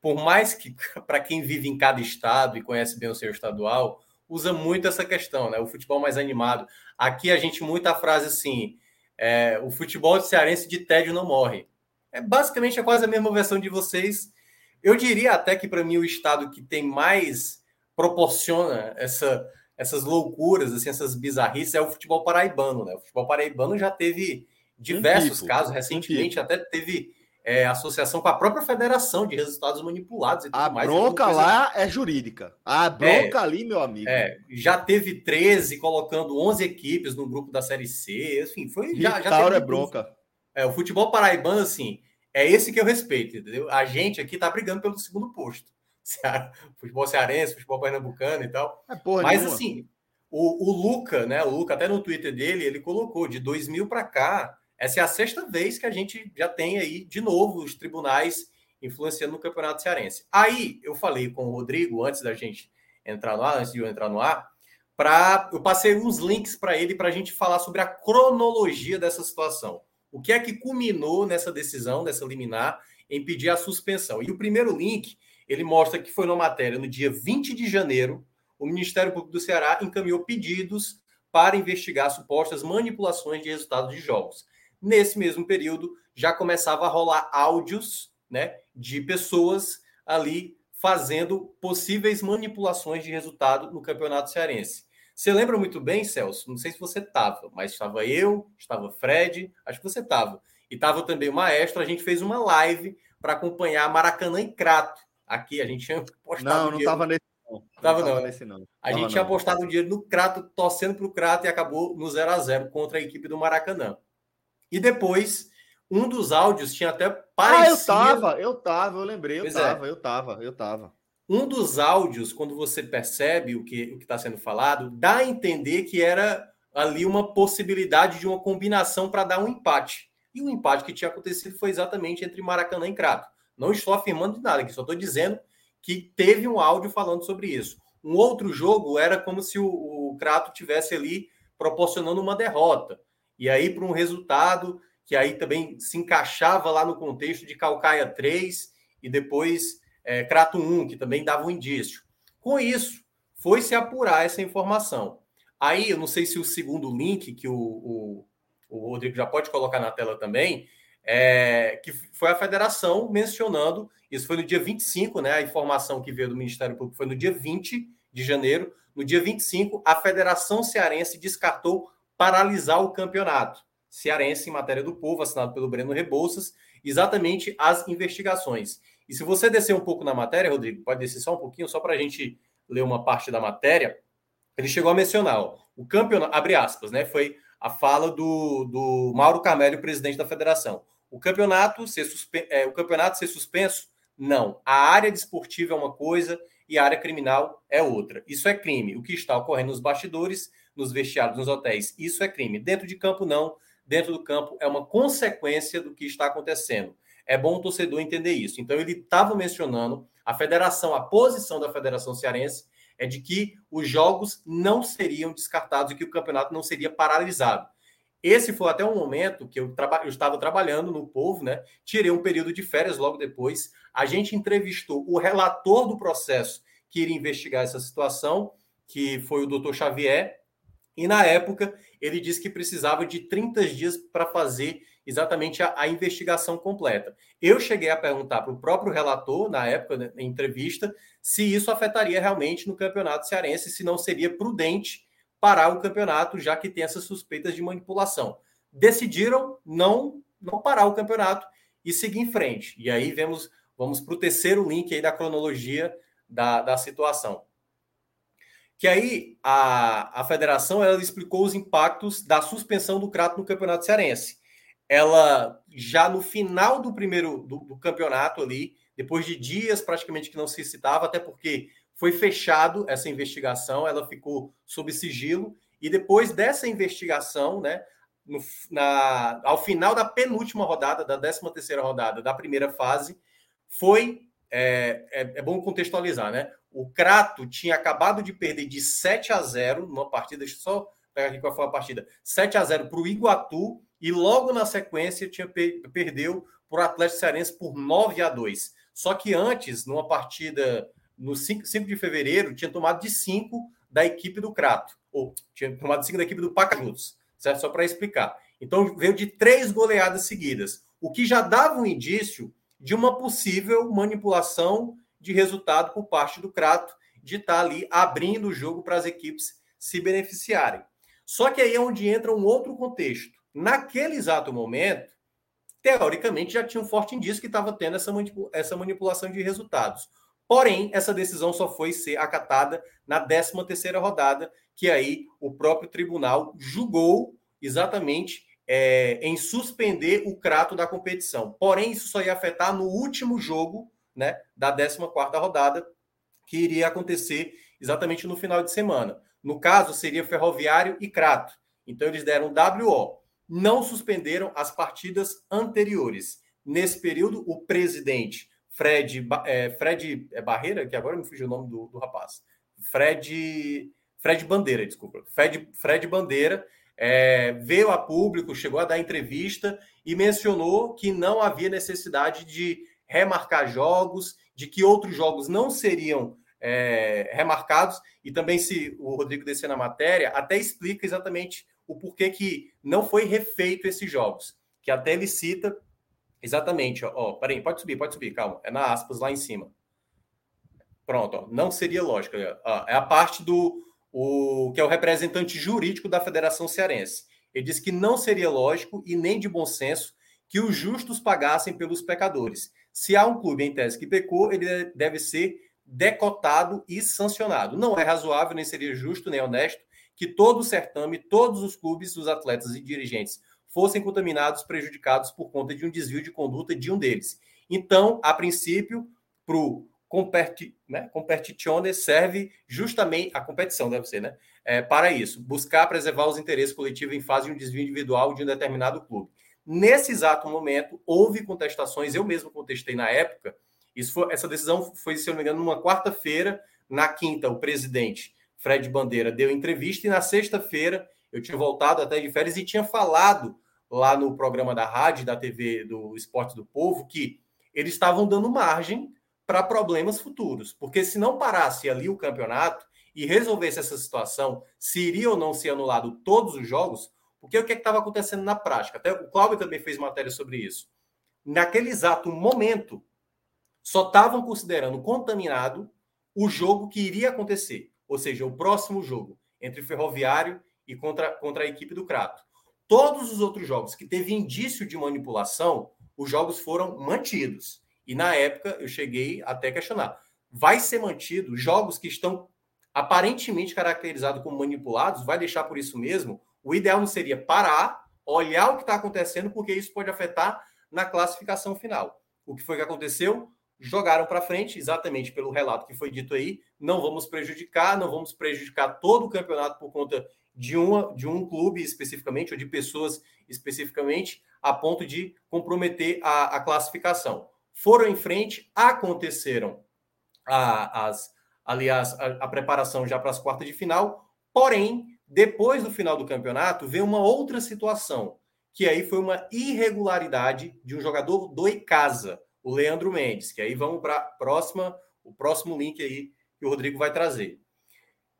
por mais que para quem vive em cada estado e conhece bem o seu estadual, usa muito essa questão, né? O futebol mais animado. Aqui a gente muita frase assim: é, o futebol cearense de tédio não morre. É basicamente é quase a mesma versão de vocês. Eu diria até que para mim o estado que tem mais proporciona essa essas loucuras, assim, essas bizarrices, é o futebol paraibano, né? O futebol paraibano já teve diversos um casos, recentemente até teve é, associação com a própria federação de resultados manipulados. a mais, bronca lá é jurídica. A bronca é, ali, meu amigo. É, já teve 13 colocando 11 equipes no grupo da Série C, enfim, foi... Já, já teve é bronca. É, o futebol paraibano, assim, é esse que eu respeito, entendeu? A gente aqui tá brigando pelo segundo posto. futebol cearense, futebol pernambucano e tal. É Mas nenhuma. assim, o, o Luca, né? O Luca, até no Twitter dele, ele colocou de 2000 para cá, essa é a sexta vez que a gente já tem aí de novo os tribunais influenciando no Campeonato Cearense. Aí eu falei com o Rodrigo antes da gente entrar no ar, antes de eu entrar no ar, para eu passei uns links para ele para a gente falar sobre a cronologia dessa situação. O que é que culminou nessa decisão, dessa liminar, em pedir a suspensão? E o primeiro link ele mostra que foi numa matéria no dia 20 de janeiro, o Ministério Público do Ceará encaminhou pedidos para investigar supostas manipulações de resultados de jogos. Nesse mesmo período, já começava a rolar áudios né, de pessoas ali fazendo possíveis manipulações de resultado no Campeonato Cearense. Você lembra muito bem, Celso? Não sei se você estava, mas estava eu, estava Fred, acho que você estava. E estava também o Maestro. A gente fez uma live para acompanhar Maracanã e Crato, aqui, a gente tinha postado. Não, não estava nesse. Não, tava, não. Nesse, não. A tava gente não. tinha apostado um dinheiro no Crato, torcendo para o Crato e acabou no 0 a 0 contra a equipe do Maracanã. E depois, um dos áudios tinha até parecido. Ah, eu tava, eu tava, eu lembrei, eu pois é. tava, é. eu tava, eu tava. Um dos áudios, quando você percebe o que o está sendo falado, dá a entender que era ali uma possibilidade de uma combinação para dar um empate. E o empate que tinha acontecido foi exatamente entre Maracanã e Crato. Não estou afirmando nada aqui, só estou dizendo que teve um áudio falando sobre isso. Um outro jogo era como se o, o Crato tivesse ali proporcionando uma derrota. E aí, para um resultado que aí também se encaixava lá no contexto de Calcaia 3 e depois é, Crato 1, que também dava um indício. Com isso, foi se apurar essa informação. Aí, eu não sei se o segundo link, que o, o, o Rodrigo já pode colocar na tela também, é, que foi a federação mencionando, isso foi no dia 25, né? A informação que veio do Ministério Público foi no dia 20 de janeiro. No dia 25, a Federação Cearense descartou paralisar o campeonato cearense em matéria do povo, assinado pelo Breno Rebouças, exatamente as investigações. E se você descer um pouco na matéria, Rodrigo, pode descer só um pouquinho, só para a gente ler uma parte da matéria. Ele chegou a mencionar, ó, o campeonato, abre aspas, né? Foi a fala do, do Mauro Carmelho, presidente da federação. O campeonato, ser suspe... É, o campeonato ser suspenso? Não. A área desportiva é uma coisa e a área criminal é outra. Isso é crime. O que está ocorrendo nos bastidores, nos vestiários, nos hotéis, isso é crime. Dentro de campo, não. Dentro do campo é uma consequência do que está acontecendo. É bom o torcedor entender isso. Então, ele estava mencionando a federação, a posição da Federação Cearense é de que os jogos não seriam descartados e que o campeonato não seria paralisado. Esse foi até um momento que eu, traba eu estava trabalhando no Povo, né? Tirei um período de férias logo depois. A gente entrevistou o relator do processo que iria investigar essa situação, que foi o doutor Xavier, e na época ele disse que precisava de 30 dias para fazer exatamente a, a, investigação completa. Eu cheguei a perguntar para o próprio relator, na época, né, em entrevista, se isso afetaria realmente no campeonato cearense, se não seria prudente parar o campeonato, já que tem essas suspeitas de manipulação. Decidiram não, não parar o campeonato e seguir em frente. E aí vemos, vamos para o terceiro link aí da cronologia da, da situação. Que aí a, a federação ela explicou os impactos da suspensão do Crato no campeonato cearense ela já no final do primeiro do, do, campeonato ali, depois de dias praticamente que não se citava, até porque foi fechado essa investigação, ela ficou sob sigilo, e depois dessa investigação, né, no, na, ao final da penúltima rodada, da 13 terceira rodada da primeira fase, foi, é, é, é bom contextualizar, né, o Crato tinha acabado de perder de 7 a 0 numa partida, deixa eu só pegar aqui qual foi a partida, 7 a 0 para o Iguatu, e logo na sequência tinha perdeu para o Atlético Cearense por 9 a 2. Só que antes, numa partida no 5, 5 de fevereiro, tinha tomado de 5 da equipe do Crato, ou tinha tomado de 5 da equipe do Pacajus, certo? Só para explicar. Então veio de três goleadas seguidas, o que já dava um indício de uma possível manipulação de resultado por parte do Crato, de estar tá ali abrindo o jogo para as equipes se beneficiarem. Só que aí é onde entra um outro contexto naquele exato momento, teoricamente já tinha um forte indício que estava tendo essa, essa manipulação de resultados. Porém, essa decisão só foi ser acatada na 13 terceira rodada, que aí o próprio tribunal julgou exatamente é, em suspender o crato da competição. Porém, isso só ia afetar no último jogo né, da 14 quarta rodada, que iria acontecer exatamente no final de semana. No caso, seria Ferroviário e Crato. Então, eles deram WO não suspenderam as partidas anteriores. Nesse período, o presidente Fred, é, Fred é Barreira, que agora me fugiu o nome do, do rapaz, Fred, Fred Bandeira, desculpa, Fred, Fred Bandeira é, veio a público, chegou a dar entrevista e mencionou que não havia necessidade de remarcar jogos, de que outros jogos não seriam é, remarcados, e também se o Rodrigo descer na matéria, até explica exatamente o porquê que não foi refeito esses jogos. Que até ele cita exatamente, ó, ó peraí, pode subir, pode subir, calma, é na aspas lá em cima. Pronto, ó, não seria lógico. É a parte do o, que é o representante jurídico da Federação Cearense. Ele diz que não seria lógico e nem de bom senso que os justos pagassem pelos pecadores. Se há um clube em tese que pecou, ele deve ser decotado e sancionado. Não é razoável, nem seria justo, nem honesto que todo o certame, todos os clubes, os atletas e dirigentes fossem contaminados, prejudicados por conta de um desvio de conduta de um deles. Então, a princípio, para o né, competizione serve justamente a competição, deve ser, né? É, para isso, buscar preservar os interesses coletivos em fase de um desvio individual de um determinado clube. Nesse exato momento, houve contestações, eu mesmo contestei na época. Isso foi, essa decisão foi, se eu não me engano, numa quarta-feira. Na quinta, o presidente Fred Bandeira deu entrevista e na sexta-feira eu tinha voltado até de férias e tinha falado lá no programa da rádio, da TV do Esporte do Povo, que eles estavam dando margem para problemas futuros, porque se não parasse ali o campeonato e resolvesse essa situação, se iria ou não ser anulado todos os jogos, porque o que é estava acontecendo na prática? Até o Cláudio também fez matéria sobre isso. Naquele exato momento, só estavam considerando contaminado o jogo que iria acontecer ou seja, o próximo jogo entre Ferroviário e contra, contra a equipe do Crato. Todos os outros jogos que teve indício de manipulação, os jogos foram mantidos. E na época eu cheguei até a questionar: vai ser mantido jogos que estão aparentemente caracterizados como manipulados? Vai deixar por isso mesmo? O ideal não seria parar, olhar o que está acontecendo, porque isso pode afetar na classificação final. O que foi que aconteceu? Jogaram para frente, exatamente pelo relato que foi dito aí. Não vamos prejudicar, não vamos prejudicar todo o campeonato por conta de, uma, de um clube especificamente, ou de pessoas especificamente, a ponto de comprometer a, a classificação. Foram em frente, aconteceram a, as, aliás, a, a preparação já para as quartas de final, porém, depois do final do campeonato, veio uma outra situação, que aí foi uma irregularidade de um jogador do Icasa, o Leandro Mendes, que aí vamos para próxima, o próximo link aí que o Rodrigo vai trazer.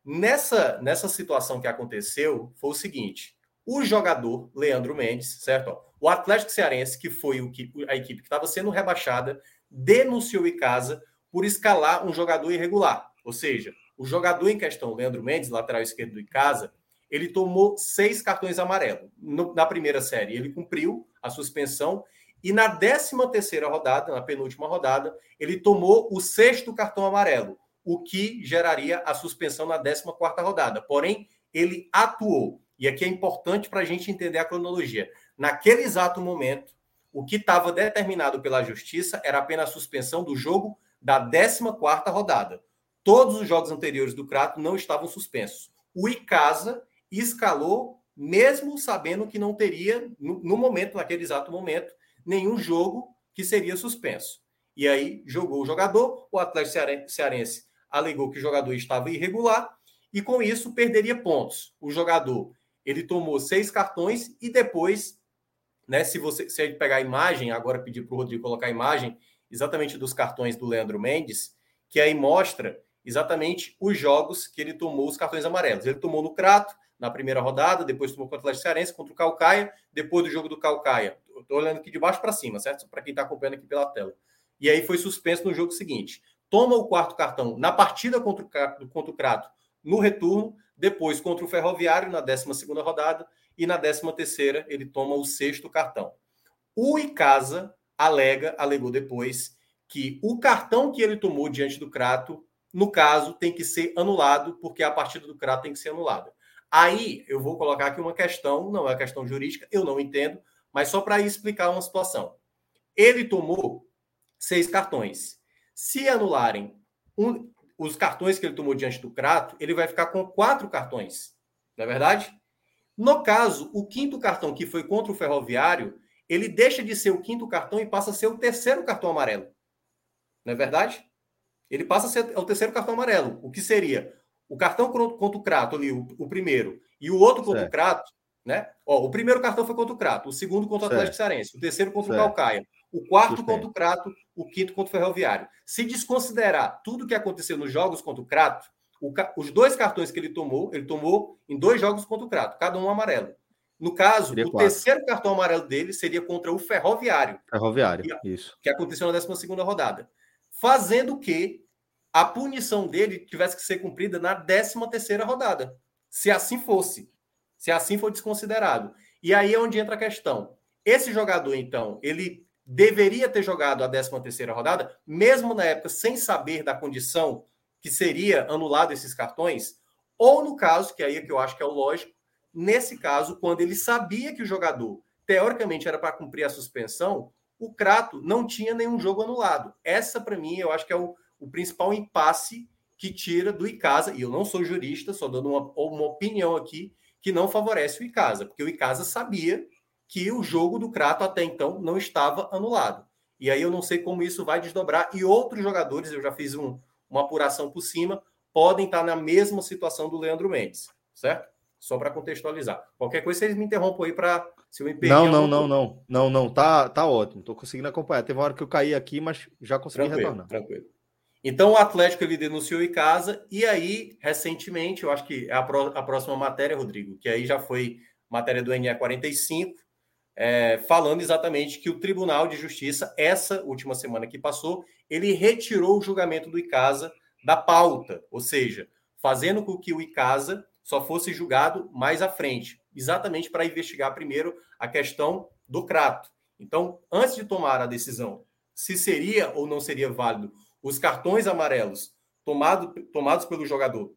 Nessa, nessa situação que aconteceu, foi o seguinte: o jogador Leandro Mendes, certo? O Atlético Cearense, que foi o que, a equipe que estava sendo rebaixada, denunciou o Icasa por escalar um jogador irregular. Ou seja, o jogador em questão, Leandro Mendes, lateral esquerdo do Icasa, ele tomou seis cartões amarelos. Na primeira série, ele cumpriu a suspensão. E na 13 terceira rodada, na penúltima rodada, ele tomou o sexto cartão amarelo o que geraria a suspensão na 14 rodada. Porém, ele atuou. E aqui é importante para a gente entender a cronologia. Naquele exato momento, o que estava determinado pela justiça era apenas a suspensão do jogo da 14 rodada. Todos os jogos anteriores do Crato não estavam suspensos. O Icasa escalou, mesmo sabendo que não teria, no, momento, naquele exato momento, nenhum jogo que seria suspenso. E aí jogou o jogador, o Atlético Cearense alegou que o jogador estava irregular e com isso perderia pontos. O jogador ele tomou seis cartões e depois, né, se você se gente pegar a imagem, agora pedir para o Rodrigo colocar a imagem exatamente dos cartões do Leandro Mendes, que aí mostra exatamente os jogos que ele tomou os cartões amarelos. Ele tomou no Crato, na primeira rodada, depois tomou contra o Atlético Cearense, contra o Calcaia, depois do jogo do Calcaia. Estou olhando aqui de baixo para cima, certo? Para quem está acompanhando aqui pela tela. E aí foi suspenso no jogo seguinte toma o quarto cartão na partida contra o, contra o Crato no retorno, depois contra o Ferroviário na 12 rodada e na 13 terceira ele toma o sexto cartão. O Icasa alega, alegou depois que o cartão que ele tomou diante do Crato, no caso, tem que ser anulado, porque a partida do Crato tem que ser anulada. Aí eu vou colocar aqui uma questão, não é uma questão jurídica, eu não entendo, mas só para explicar uma situação. Ele tomou seis cartões. Se anularem um, os cartões que ele tomou diante do Crato, ele vai ficar com quatro cartões. Não é verdade? No caso, o quinto cartão que foi contra o Ferroviário, ele deixa de ser o quinto cartão e passa a ser o terceiro cartão amarelo. Não é verdade? Ele passa a ser o terceiro cartão amarelo. O que seria o cartão contra o Crato ali, o, o primeiro, e o outro contra certo. o Crato, né? Ó, o primeiro cartão foi contra o Crato, o segundo contra o Atlético Cearense, o terceiro contra certo. o Calcaia, o quarto contra o Crato, o quinto contra o Ferroviário. Se desconsiderar tudo o que aconteceu nos jogos contra o Crato, o, os dois cartões que ele tomou, ele tomou em dois jogos contra o Crato, cada um amarelo. No caso, seria o quatro. terceiro cartão amarelo dele seria contra o Ferroviário. Ferroviário, que, isso. Que aconteceu na 12 rodada. Fazendo que a punição dele tivesse que ser cumprida na 13 rodada. Se assim fosse. Se assim for desconsiderado. E aí é onde entra a questão. Esse jogador, então, ele deveria ter jogado a 13 terceira rodada, mesmo na época sem saber da condição que seria anulado esses cartões, ou no caso, que aí é que eu acho que é o lógico, nesse caso, quando ele sabia que o jogador, teoricamente, era para cumprir a suspensão, o Crato não tinha nenhum jogo anulado. Essa, para mim, eu acho que é o, o principal impasse que tira do Icasa, e eu não sou jurista, só dando uma, uma opinião aqui, que não favorece o Icasa, porque o Icasa sabia que o jogo do Crato até então não estava anulado. E aí eu não sei como isso vai desdobrar. E outros jogadores, eu já fiz um, uma apuração por cima, podem estar na mesma situação do Leandro Mendes, certo? Só para contextualizar. Qualquer coisa, vocês me interrompam aí para se eu me perder. Não, não, não, não. Não, não. Tá, tá ótimo. Estou conseguindo acompanhar. Teve uma hora que eu caí aqui, mas já consegui tranquilo, retornar. Tranquilo. Então o Atlético ele denunciou em casa, e aí, recentemente, eu acho que é a, a próxima matéria, Rodrigo, que aí já foi matéria do NE 45, é, falando exatamente que o Tribunal de Justiça, essa última semana que passou, ele retirou o julgamento do Icasa da pauta, ou seja, fazendo com que o Icasa só fosse julgado mais à frente, exatamente para investigar primeiro a questão do Crato. Então, antes de tomar a decisão se seria ou não seria válido os cartões amarelos tomado, tomados pelo jogador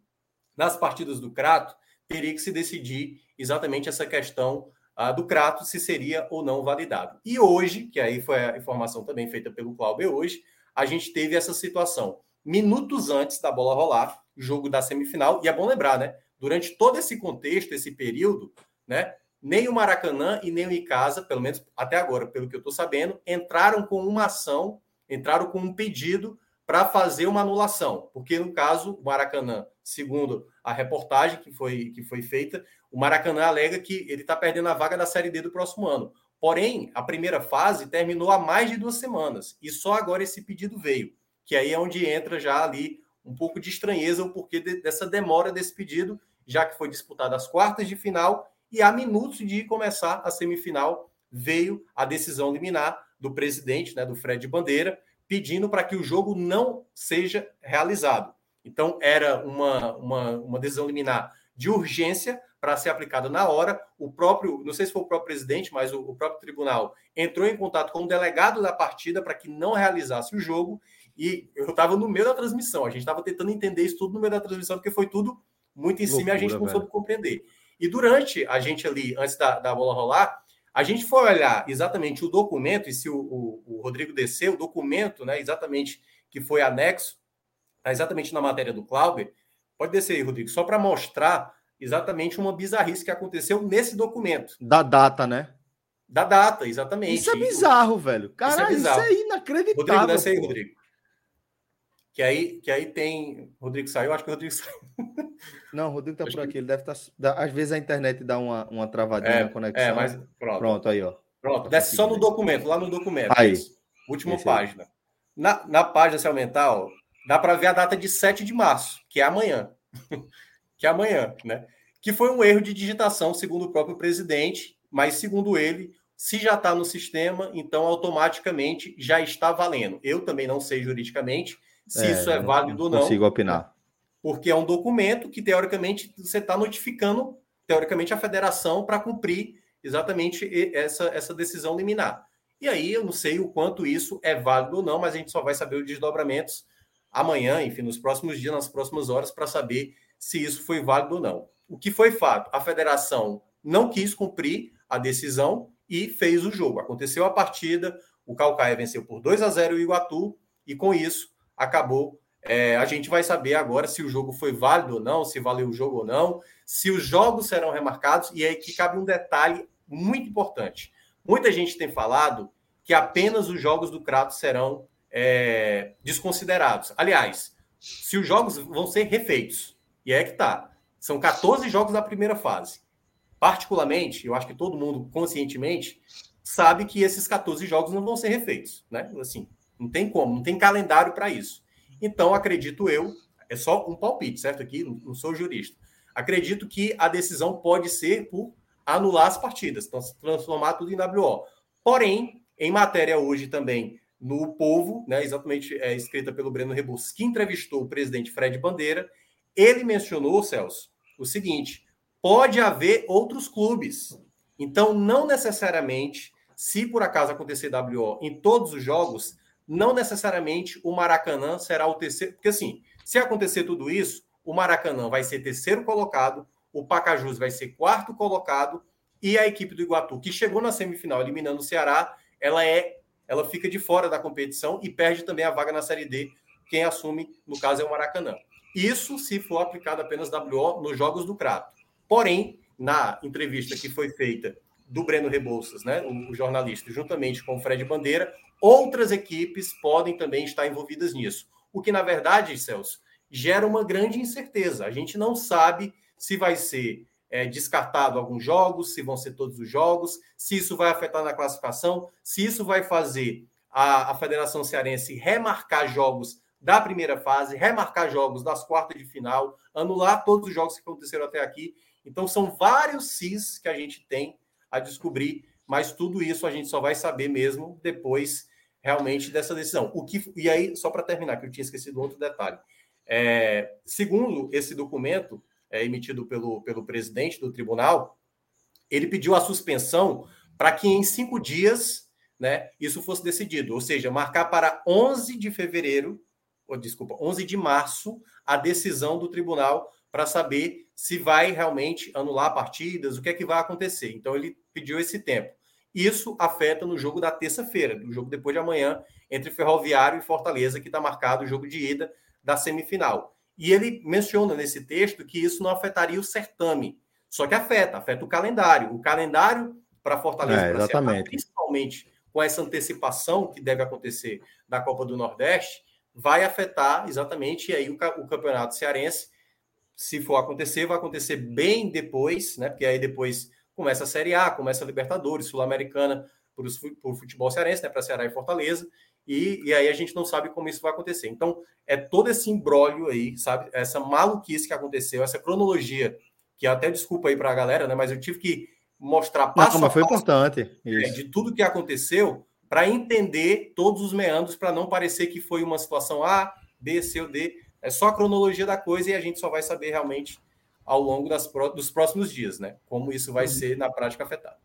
nas partidas do Crato, teria que se decidir exatamente essa questão ah, do Crato, se seria ou não validado. E hoje, que aí foi a informação também feita pelo Cláudio hoje, a gente teve essa situação. Minutos antes da bola rolar, jogo da semifinal, e é bom lembrar, né? Durante todo esse contexto, esse período, né? Nem o Maracanã e nem o Icasa, pelo menos até agora, pelo que eu estou sabendo, entraram com uma ação, entraram com um pedido para fazer uma anulação, porque no caso, o Maracanã, segundo a reportagem que foi, que foi feita, o Maracanã alega que ele está perdendo a vaga da Série D do próximo ano. Porém, a primeira fase terminou há mais de duas semanas e só agora esse pedido veio, que aí é onde entra já ali um pouco de estranheza o porquê de, dessa demora desse pedido, já que foi disputada as quartas de final e há minutos de começar a semifinal veio a decisão liminar do presidente, né, do Fred Bandeira, pedindo para que o jogo não seja realizado. Então, era uma, uma, uma decisão liminar de urgência para ser aplicada na hora. O próprio, não sei se foi o próprio presidente, mas o, o próprio tribunal entrou em contato com o delegado da partida para que não realizasse o jogo. E eu estava no meio da transmissão. A gente estava tentando entender isso tudo no meio da transmissão, porque foi tudo muito em Loucura, cima e a gente não velho. soube compreender. E durante a gente ali, antes da, da bola rolar, a gente foi olhar exatamente o documento, e se o, o, o Rodrigo desceu, o documento, né, exatamente que foi anexo, está exatamente na matéria do Clauber. Pode descer aí, Rodrigo, só para mostrar exatamente uma bizarrice que aconteceu nesse documento. Da data, né? Da data, exatamente. Isso é bizarro, velho. Cara, isso é, isso é inacreditável. Rodrigo, desce aí, Rodrigo. Que aí, que aí tem. Rodrigo saiu, acho que o Rodrigo saiu. Não, o Rodrigo tá acho por aqui. Que... Ele deve estar. Tá... Às vezes a internet dá uma, uma travadinha é, na conexão. É, mas pronto. Pronto, aí, ó. Pronto, tá desce só no documento, lá no documento. Aí. Última Esse página. Aí. Na, na página, se aumentar, ó, dá para ver a data de 7 de março, que é amanhã. que é amanhã, né? Que foi um erro de digitação, segundo o próprio presidente, mas segundo ele, se já está no sistema, então automaticamente já está valendo. Eu também não sei juridicamente se é, isso é válido ou não. Consigo opinar. Porque é um documento que, teoricamente, você está notificando, teoricamente, a federação para cumprir exatamente essa, essa decisão liminar. E aí eu não sei o quanto isso é válido ou não, mas a gente só vai saber os desdobramentos amanhã, enfim, nos próximos dias, nas próximas horas, para saber se isso foi válido ou não. O que foi fato? A federação não quis cumprir a decisão e fez o jogo. Aconteceu a partida, o Calcaia venceu por 2 a 0 o Iguatu, e com isso acabou. É, a gente vai saber agora se o jogo foi válido ou não, se valeu o jogo ou não, se os jogos serão remarcados, e aí que cabe um detalhe muito importante. Muita gente tem falado que apenas os jogos do Kratos serão é, desconsiderados. Aliás, se os jogos vão ser refeitos, e é que tá. São 14 jogos da primeira fase. Particularmente, eu acho que todo mundo conscientemente sabe que esses 14 jogos não vão ser refeitos, né? Assim, não tem como, não tem calendário para isso. Então, acredito eu, é só um palpite, certo? Aqui, não sou jurista. Acredito que a decisão pode ser por anular as partidas, então transformar tudo em WO. Porém, em matéria hoje também no Povo, né, exatamente é, escrita pelo Breno Rebus, que entrevistou o presidente Fred Bandeira, ele mencionou, Celso, o seguinte: pode haver outros clubes. Então, não necessariamente, se por acaso acontecer WO em todos os jogos, não necessariamente o Maracanã será o terceiro. Porque, assim, se acontecer tudo isso, o Maracanã vai ser terceiro colocado, o Pacajus vai ser quarto colocado e a equipe do Iguatu, que chegou na semifinal eliminando o Ceará, ela é ela fica de fora da competição e perde também a vaga na Série D. Quem assume, no caso, é o Maracanã. Isso se for aplicado apenas WO nos jogos do Crato. Porém, na entrevista que foi feita do Breno Rebouças, né, o jornalista, juntamente com o Fred Bandeira, outras equipes podem também estar envolvidas nisso. O que, na verdade, Celso, gera uma grande incerteza. A gente não sabe se vai ser é, descartado alguns jogos, se vão ser todos os jogos, se isso vai afetar na classificação, se isso vai fazer a, a Federação Cearense remarcar jogos da primeira fase, remarcar jogos das quartas de final, anular todos os jogos que aconteceram até aqui. Então, são vários cis que a gente tem a descobrir, mas tudo isso a gente só vai saber mesmo depois realmente dessa decisão. O que e aí só para terminar, que eu tinha esquecido outro detalhe. É, segundo esse documento é, emitido pelo, pelo presidente do tribunal, ele pediu a suspensão para que em cinco dias, né, isso fosse decidido, ou seja, marcar para 11 de fevereiro ou, desculpa, 11 de março, a decisão do tribunal para saber se vai realmente anular partidas, o que é que vai acontecer. Então ele pediu esse tempo. Isso afeta no jogo da terça-feira, no jogo depois de amanhã, entre Ferroviário e Fortaleza, que está marcado o jogo de ida da semifinal. E ele menciona nesse texto que isso não afetaria o certame, só que afeta, afeta o calendário. O calendário para Fortaleza, é, exatamente. Ceará, principalmente com essa antecipação que deve acontecer da Copa do Nordeste, vai afetar exatamente aí o, o campeonato cearense. Se for acontecer, vai acontecer bem depois, né? Porque aí depois começa a Série A, começa a Libertadores, Sul-Americana para o futebol cearense, né? Para Ceará e Fortaleza. E, e, aí a gente não sabe como isso vai acontecer. Então, é todo esse embrólio aí, sabe? Essa maluquice que aconteceu, essa cronologia, que até desculpa aí para a galera, né? Mas eu tive que mostrar passo não, mas foi importante é, de tudo que aconteceu para entender todos os meandros, para não parecer que foi uma situação A, B, C ou D. É só a cronologia da coisa e a gente só vai saber realmente ao longo das, dos próximos dias, né? Como isso vai ser na prática afetado.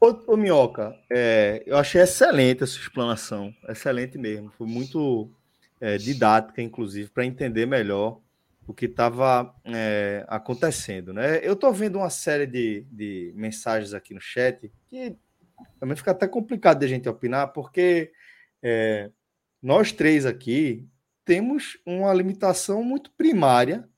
Ô, ô Minhoca, é, eu achei excelente essa explanação, excelente mesmo. Foi muito é, didática, inclusive, para entender melhor o que estava é, acontecendo. Né? Eu estou vendo uma série de, de mensagens aqui no chat que também fica até complicado de a gente opinar, porque é, nós três aqui temos uma limitação muito primária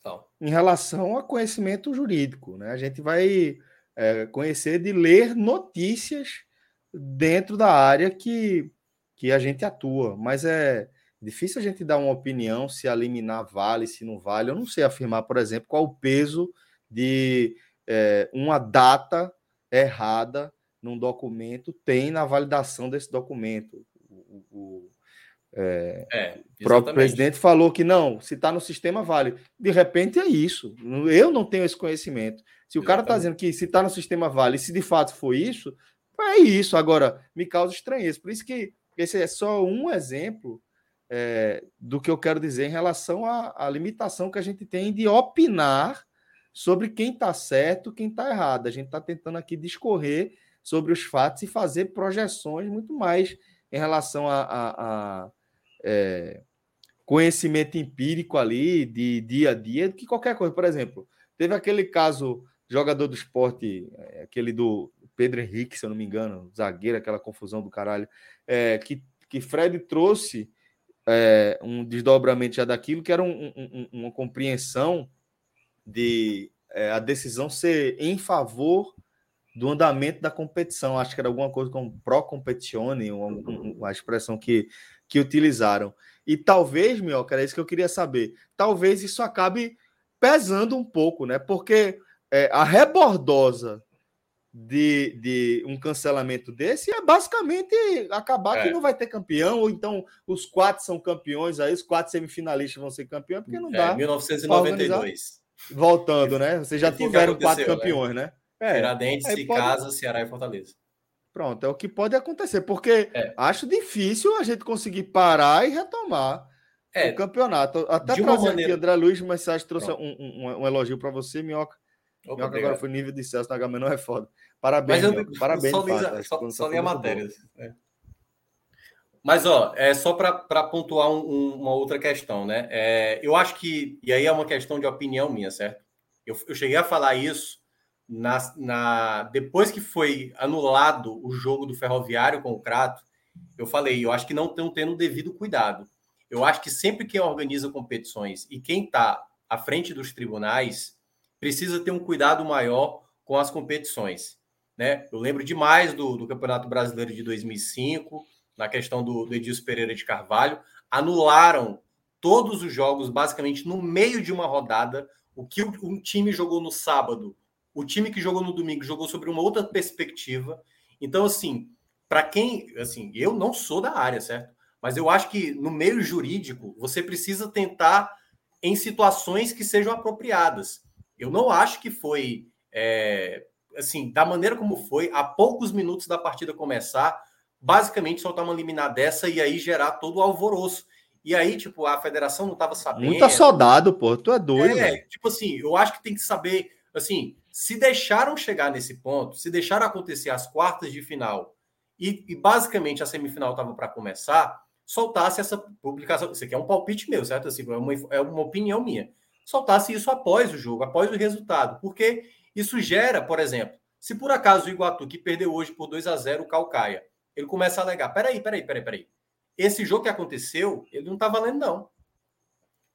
então. em relação a conhecimento jurídico. Né? A gente vai é, conhecer de ler notícias dentro da área que, que a gente atua, mas é Difícil a gente dar uma opinião se a liminar vale, se não vale. Eu não sei afirmar, por exemplo, qual o peso de é, uma data errada num documento tem na validação desse documento. O, o é, é, próprio presidente falou que não, se está no sistema, vale. De repente é isso. Eu não tenho esse conhecimento. Se o exatamente. cara está dizendo que se está no sistema, vale, se de fato foi isso, é isso. Agora, me causa estranheza. Por isso que esse é só um exemplo é, do que eu quero dizer em relação à, à, limitação que a gente tem de opinar sobre quem está certo, quem está errado. A gente está tentando aqui discorrer sobre os fatos e fazer projeções muito mais em relação a, a, a é, conhecimento empírico ali de dia a dia do que qualquer coisa. Por exemplo, teve aquele caso jogador do esporte, é, aquele do Pedro Henrique, se eu não me engano, zagueiro, aquela confusão do caralho, é, que, que Fred trouxe é, um desdobramento já daquilo, que era um, um, uma compreensão de é, a decisão ser em favor do andamento da competição. Acho que era alguma coisa como pró-competione, uma, expressão que, que utilizaram. E talvez, Mioca, era isso que eu queria saber. Talvez isso acabe pesando um pouco, né? Porque é, a rebordosa de, de um cancelamento desse é basicamente acabar é. que não vai ter campeão, ou então os quatro são campeões, aí os quatro semifinalistas vão ser campeões, porque não é, dá. 1992. Voltando, né? Vocês já tiveram quatro né? campeões, né? né? Tiradentes, é, pode... Casa, Ceará e Fortaleza. Pronto, é o que pode acontecer, porque é. acho difícil a gente conseguir parar e retomar é, o campeonato. Até trazer maneira... aqui, André Luiz Mensagem trouxe um, um, um, elogio para você, Minhoca. Opa, Minhoca agora foi nível de Celso na H é foda. Parabéns, Mas eu, parabéns. Só, li, só, só li a matéria. É. Mas, ó, é só para pontuar um, um, uma outra questão, né? É, eu acho que, e aí é uma questão de opinião minha, certo? Eu, eu cheguei a falar isso na, na, depois que foi anulado o jogo do Ferroviário com o Crato. Eu falei, eu acho que não estão tendo devido cuidado. Eu acho que sempre quem organiza competições e quem está à frente dos tribunais precisa ter um cuidado maior com as competições. Né? Eu lembro demais do, do Campeonato Brasileiro de 2005, na questão do, do Edilson Pereira de Carvalho, anularam todos os jogos basicamente no meio de uma rodada. O que um time jogou no sábado, o time que jogou no domingo jogou sobre uma outra perspectiva. Então, assim, para quem, assim, eu não sou da área, certo? Mas eu acho que no meio jurídico você precisa tentar em situações que sejam apropriadas. Eu não acho que foi é, assim, da maneira como foi, a poucos minutos da partida começar, basicamente soltar uma liminar dessa e aí gerar todo o alvoroço. E aí, tipo, a federação não estava sabendo. Muito soldado, pô, tu é doido. É, tipo assim, eu acho que tem que saber, assim, se deixaram chegar nesse ponto, se deixaram acontecer as quartas de final e, e basicamente a semifinal estava para começar, soltasse essa publicação. Isso aqui é um palpite meu, certo? Assim, é uma, é uma opinião minha. soltasse isso após o jogo, após o resultado, porque isso gera, por exemplo, se por acaso o Iguatu, que perdeu hoje por 2 a 0 o Calcaia, ele começa a alegar: peraí, peraí, peraí, peraí. Esse jogo que aconteceu, ele não tá valendo, não.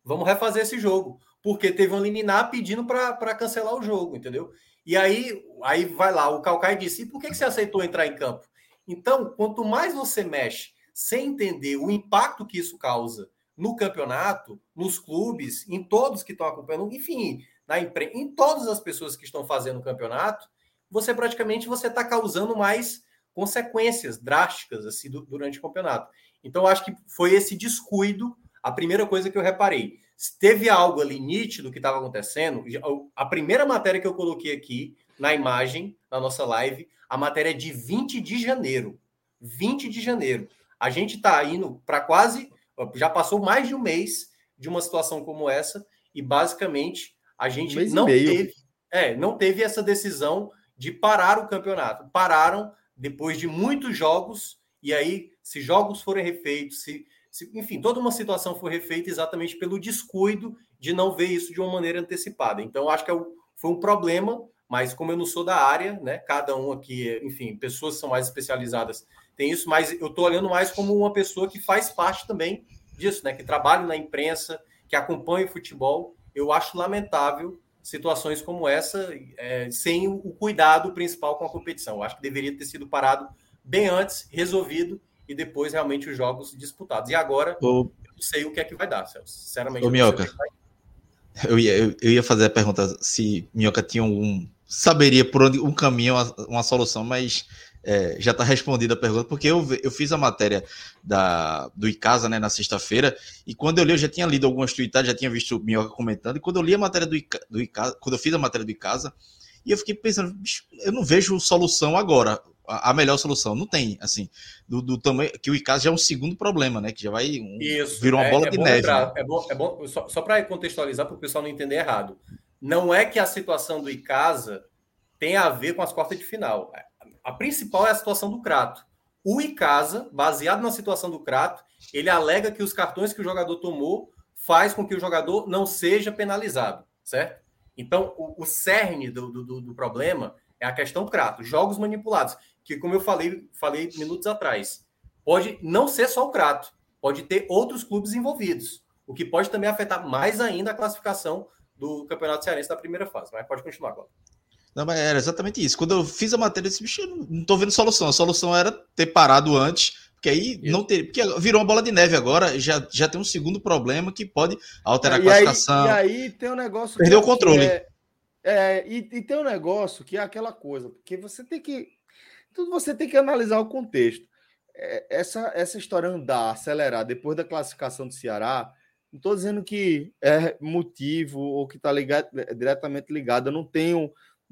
Vamos refazer esse jogo. Porque teve um liminar pedindo para cancelar o jogo, entendeu? E aí, aí vai lá, o Calcaia disse: e por que, que você aceitou entrar em campo? Então, quanto mais você mexe sem entender o impacto que isso causa no campeonato, nos clubes, em todos que estão acompanhando, enfim, na imprensa, em todas as pessoas que estão fazendo o campeonato, você praticamente você está causando mais consequências drásticas assim durante o campeonato. Então, acho que foi esse descuido a primeira coisa que eu reparei. Teve algo ali nítido que estava acontecendo, a primeira matéria que eu coloquei aqui na imagem, na nossa live, a matéria é de 20 de janeiro. 20 de janeiro. A gente está indo para quase. Já passou mais de um mês de uma situação como essa, e basicamente a gente um não teve. É, não teve essa decisão de parar o campeonato. Pararam depois de muitos jogos, e aí, se jogos forem refeitos, se, enfim, toda uma situação foi refeita exatamente pelo descuido de não ver isso de uma maneira antecipada. Então, acho que é foi um problema, mas como eu não sou da área, né, cada um aqui, enfim, pessoas que são mais especializadas tem isso, mas eu estou olhando mais como uma pessoa que faz parte também disso, né, que trabalha na imprensa, que acompanha o futebol. Eu acho lamentável situações como essa é, sem o cuidado principal com a competição. Eu acho que deveria ter sido parado bem antes, resolvido e depois realmente os jogos disputados. E agora eu não sei o que é que vai dar, Celso. Sinceramente, Ô, Minhoca, eu, ia, eu, eu, ia fazer a pergunta se Minhoca tinha um. Saberia por onde um caminho, uma, uma solução, mas é, já está respondida a pergunta, porque eu, eu fiz a matéria da, do Icasa né, na sexta-feira, e quando eu li, eu já tinha lido algumas tweetadas, já tinha visto o Minhoca comentando, e quando eu li a matéria do, Ica, do Icasa, quando eu fiz a matéria do Icasa, e eu fiquei pensando, eu não vejo solução agora, a, a melhor solução, não tem, assim, do, do, tamanho, que o Icasa já é um segundo problema, né, que já vai, um, Isso, virou uma é, bola é de neve. Lembrar, né? É bom, é bom só, só para contextualizar, para o pessoal não entender errado, não é que a situação do Icasa tem a ver com as quartas de final a principal é a situação do Crato. O Icasa, baseado na situação do Crato, ele alega que os cartões que o jogador tomou faz com que o jogador não seja penalizado, certo? Então, o, o cerne do, do, do, problema é a questão Crato, jogos manipulados, que como eu falei, falei minutos atrás, pode não ser só o Crato, pode ter outros clubes envolvidos, o que pode também afetar mais ainda a classificação do Campeonato Cearense da primeira fase. Mas pode continuar agora. Não, mas era exatamente isso. Quando eu fiz a matéria, eu disse, bicho, eu não tô vendo solução. A solução era ter parado antes, porque aí não ter. Porque virou uma bola de neve agora, já, já tem um segundo problema que pode alterar a classificação. Aí, e aí tem um negócio. Perdeu o controle. É, é, e, e tem um negócio que é aquela coisa, porque você tem que. Tudo você tem que analisar o contexto. É, essa, essa história andar, acelerar depois da classificação do Ceará, não estou dizendo que é motivo ou que está ligado, é diretamente ligado. Eu não tenho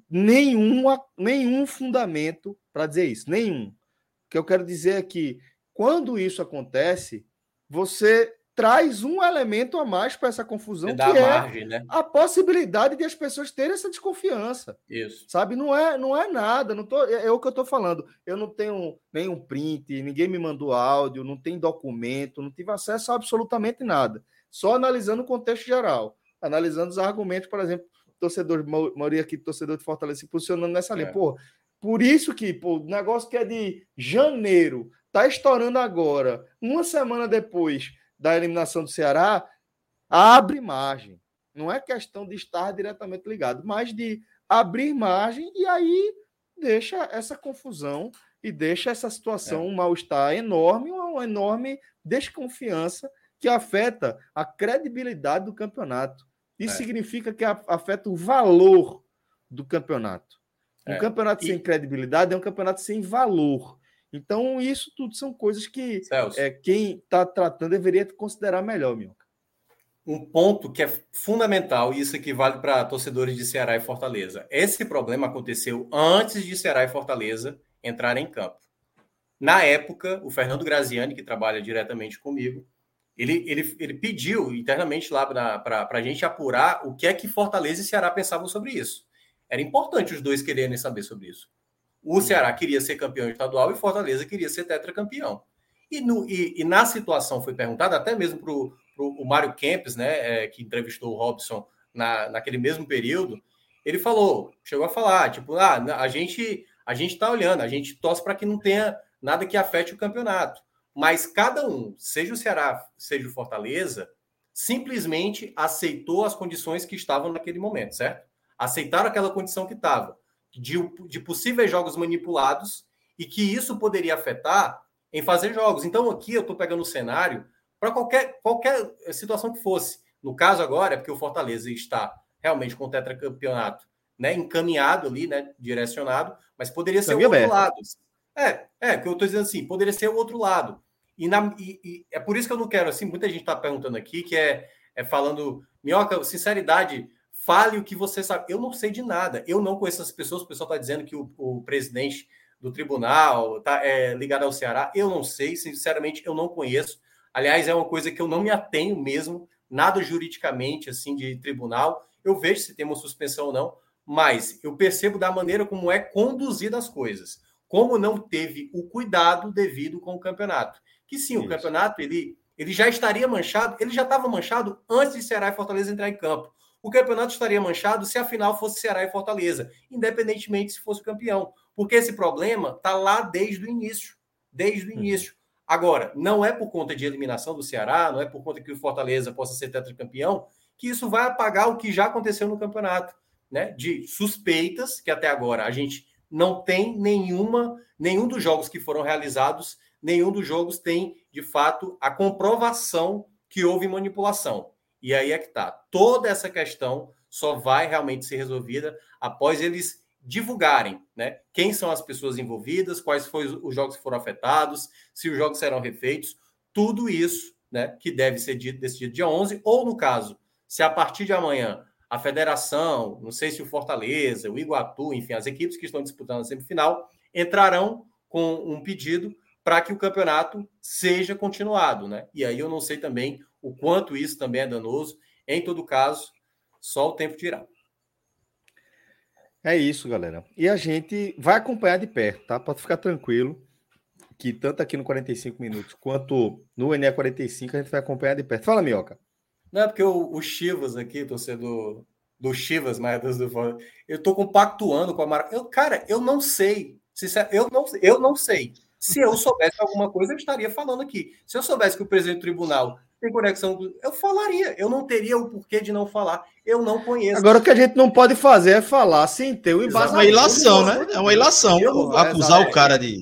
nenhum, nenhum fundamento para dizer isso, nenhum. O que eu quero dizer é que quando isso acontece, você traz um elemento a mais para essa confusão, que é margem, né? a possibilidade de as pessoas terem essa desconfiança. Isso. Sabe? Não é, não é nada, não tô, é, é o que eu estou falando. Eu não tenho nenhum print, ninguém me mandou áudio, não tem documento, não tive acesso a absolutamente nada. Só analisando o contexto geral, analisando os argumentos, por exemplo, torcedor, maioria aqui torcedor de Fortaleza se posicionando nessa linha. É. Pô, por isso que, pô, o negócio que é de janeiro, tá estourando agora, uma semana depois da eliminação do Ceará, abre margem. Não é questão de estar diretamente ligado, mas de abrir margem e aí deixa essa confusão e deixa essa situação, é. um mal-estar enorme, uma enorme desconfiança que afeta a credibilidade do campeonato. Isso é. significa que afeta o valor do campeonato. Um é. campeonato e... sem credibilidade é um campeonato sem valor. Então, isso tudo são coisas que é, quem está tratando deveria considerar melhor, Minhoca. Um ponto que é fundamental, e isso aqui vale para torcedores de Ceará e Fortaleza. Esse problema aconteceu antes de Ceará e Fortaleza entrarem em campo. Na época, o Fernando Graziani, que trabalha diretamente comigo, ele, ele, ele pediu internamente lá para a gente apurar o que é que Fortaleza e Ceará pensavam sobre isso. Era importante os dois quererem saber sobre isso. O. Ceará queria ser campeão estadual e Fortaleza queria ser tetracampeão. E, no, e, e na situação foi perguntada, até mesmo para o Mário Kempes, né, é, que entrevistou o Robson na, naquele mesmo período, ele falou, chegou a falar, tipo, ah, a gente a gente está olhando, a gente torce para que não tenha nada que afete o campeonato. Mas cada um, seja o Ceará, seja o Fortaleza, simplesmente aceitou as condições que estavam naquele momento, certo? Aceitaram aquela condição que estava, de, de possíveis jogos manipulados e que isso poderia afetar em fazer jogos. Então, aqui eu estou pegando o cenário para qualquer, qualquer situação que fosse. No caso agora, é porque o Fortaleza está realmente com o tetracampeonato né, encaminhado ali, né, direcionado, mas poderia ser o outro aberto. lado. É, é, que eu estou dizendo assim, poderia ser o outro lado. E, na, e, e, é por isso que eu não quero, assim, muita gente está perguntando aqui, que é, é falando, Minhoca, sinceridade, fale o que você sabe. Eu não sei de nada, eu não conheço essas pessoas, o pessoal está dizendo que o, o, presidente do tribunal está é, ligado ao Ceará, eu não sei, sinceramente, eu não conheço. Aliás, é uma coisa que eu não me atenho mesmo, nada juridicamente, assim, de tribunal. Eu vejo se tem uma suspensão ou não, mas eu percebo da maneira como é conduzida as coisas, como não teve o cuidado devido com o campeonato. Que sim, Isso. o campeonato ele, ele já estaria manchado, ele já estava manchado antes de Ceará e Fortaleza entrar em campo. O campeonato estaria manchado se a final fosse Ceará e Fortaleza, independentemente se fosse o campeão, porque esse problema está lá desde o início, desde o uhum. início. Agora, não é por conta de eliminação do Ceará, não é por conta que o Fortaleza possa ser tetracampeão, que isso vai apagar o que já aconteceu no campeonato né, de suspeitas, que até agora a gente não tem nenhuma, nenhum dos jogos que foram realizados, nenhum dos jogos tem, de fato, a comprovação que houve manipulação. E aí é que está. Toda essa questão só vai realmente ser resolvida após eles divulgarem né, quem são as pessoas envolvidas, quais foram os jogos que foram afetados, se os jogos serão refeitos, tudo isso né, que deve ser dito, decidido dia 11, ou no caso, se a partir de amanhã a federação, não sei se o Fortaleza, o Iguatu, enfim, as equipes que estão disputando a semifinal, entrarão com um pedido para que o campeonato seja continuado, né? E aí eu não sei também o quanto isso também é danoso. Em todo caso, só o tempo dirá. É isso, galera. E a gente vai acompanhar de perto, tá? Pode ficar tranquilo que tanto aqui no 45 minutos quanto no NE 45 a gente vai acompanhar de perto. Fala, Mioca. Não é porque o, o Chivas aqui, torcedor do Chivas, mas do eu tô compactuando com a Mara. Eu, cara, eu não sei. Eu não, eu não sei. Se eu soubesse alguma coisa, eu estaria falando aqui. Se eu soubesse que o presidente do tribunal tem conexão, eu falaria. Eu não teria o porquê de não falar. Eu não conheço. Agora o que a gente não pode fazer é falar sem ter o embasamento. É uma ilação, né? É uma ilação. Acusar o cara de.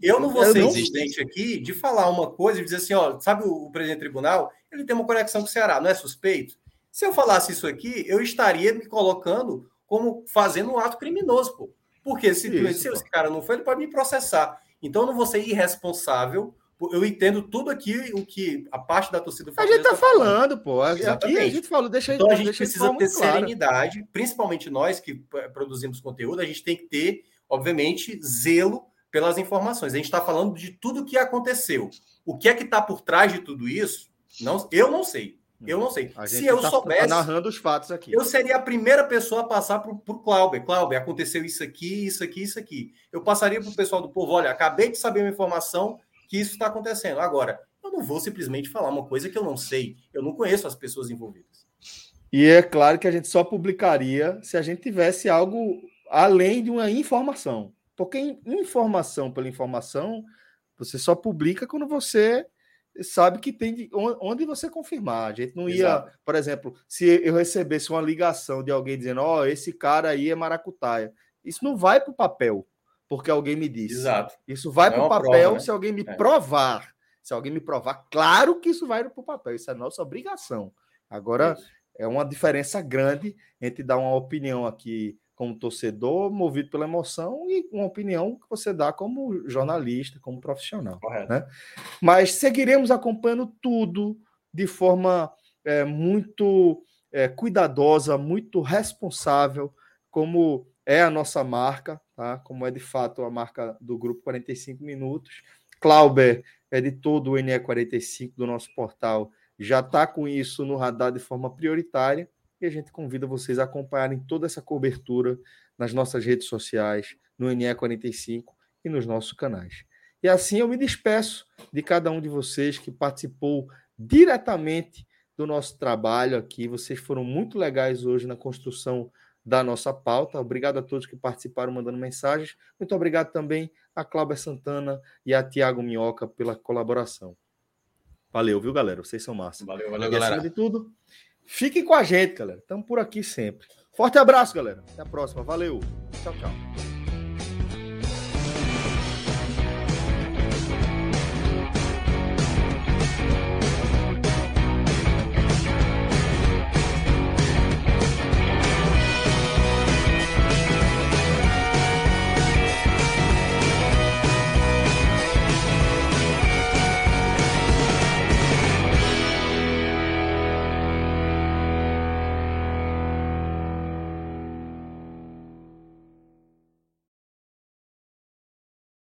Eu não vou ser insistente aqui de falar uma coisa e dizer assim, ó, sabe o presidente do tribunal? Ele tem uma conexão com o Ceará, não é suspeito? Se eu falasse isso aqui, eu estaria me colocando como fazendo um ato criminoso, pô. Porque se, isso, se esse cara não foi, ele pode me processar. Então eu não vou ser irresponsável. Eu entendo tudo aqui o que a parte da torcida A gente tá, tá falando, pô. Exatamente. Aqui a gente falou, deixa Então a gente precisa ter serenidade, claro. principalmente nós que produzimos conteúdo, a gente tem que ter, obviamente, zelo pelas informações. A gente está falando de tudo que aconteceu. O que é que está por trás de tudo isso? Não, eu não sei. Eu não sei. Se eu tá, soubesse. Tá narrando os fatos aqui. Eu seria a primeira pessoa a passar para o Clauber. Clauber, aconteceu isso aqui, isso aqui, isso aqui. Eu passaria para o pessoal do povo: olha, acabei de saber uma informação que isso está acontecendo. Agora, eu não vou simplesmente falar uma coisa que eu não sei. Eu não conheço as pessoas envolvidas. E é claro que a gente só publicaria se a gente tivesse algo além de uma informação. Porque informação pela informação, você só publica quando você sabe que tem de, onde você confirmar. A gente não ia, Exato. por exemplo, se eu recebesse uma ligação de alguém dizendo, ó, oh, esse cara aí é maracutaia. Isso não vai para o papel, porque alguém me disse. Exato. Isso vai para o papel prova, né? se alguém me é. provar. Se alguém me provar, claro que isso vai para o papel. Isso é nossa obrigação. Agora, isso. é uma diferença grande entre dar uma opinião aqui como torcedor, movido pela emoção, e uma opinião que você dá como jornalista, como profissional. Né? Mas seguiremos acompanhando tudo de forma é, muito é, cuidadosa, muito responsável, como é a nossa marca, tá? como é de fato a marca do Grupo 45 Minutos. Clauber, editor do NE45 do nosso portal, já está com isso no radar de forma prioritária e a gente convida vocês a acompanharem toda essa cobertura nas nossas redes sociais, no NE45 e nos nossos canais. E assim eu me despeço de cada um de vocês que participou diretamente do do nosso trabalho aqui. Vocês foram muito legais hoje na construção da nossa pauta. Obrigado a todos que participaram mandando mensagens. Muito obrigado também a Cláudia Santana e a Tiago Minhoca pela colaboração. Valeu, viu, galera? Vocês são massa. Valeu, valeu, e, galera. de tudo, fiquem com a gente, galera. Estamos por aqui sempre. Forte abraço, galera. Até a próxima. Valeu. Tchau, tchau.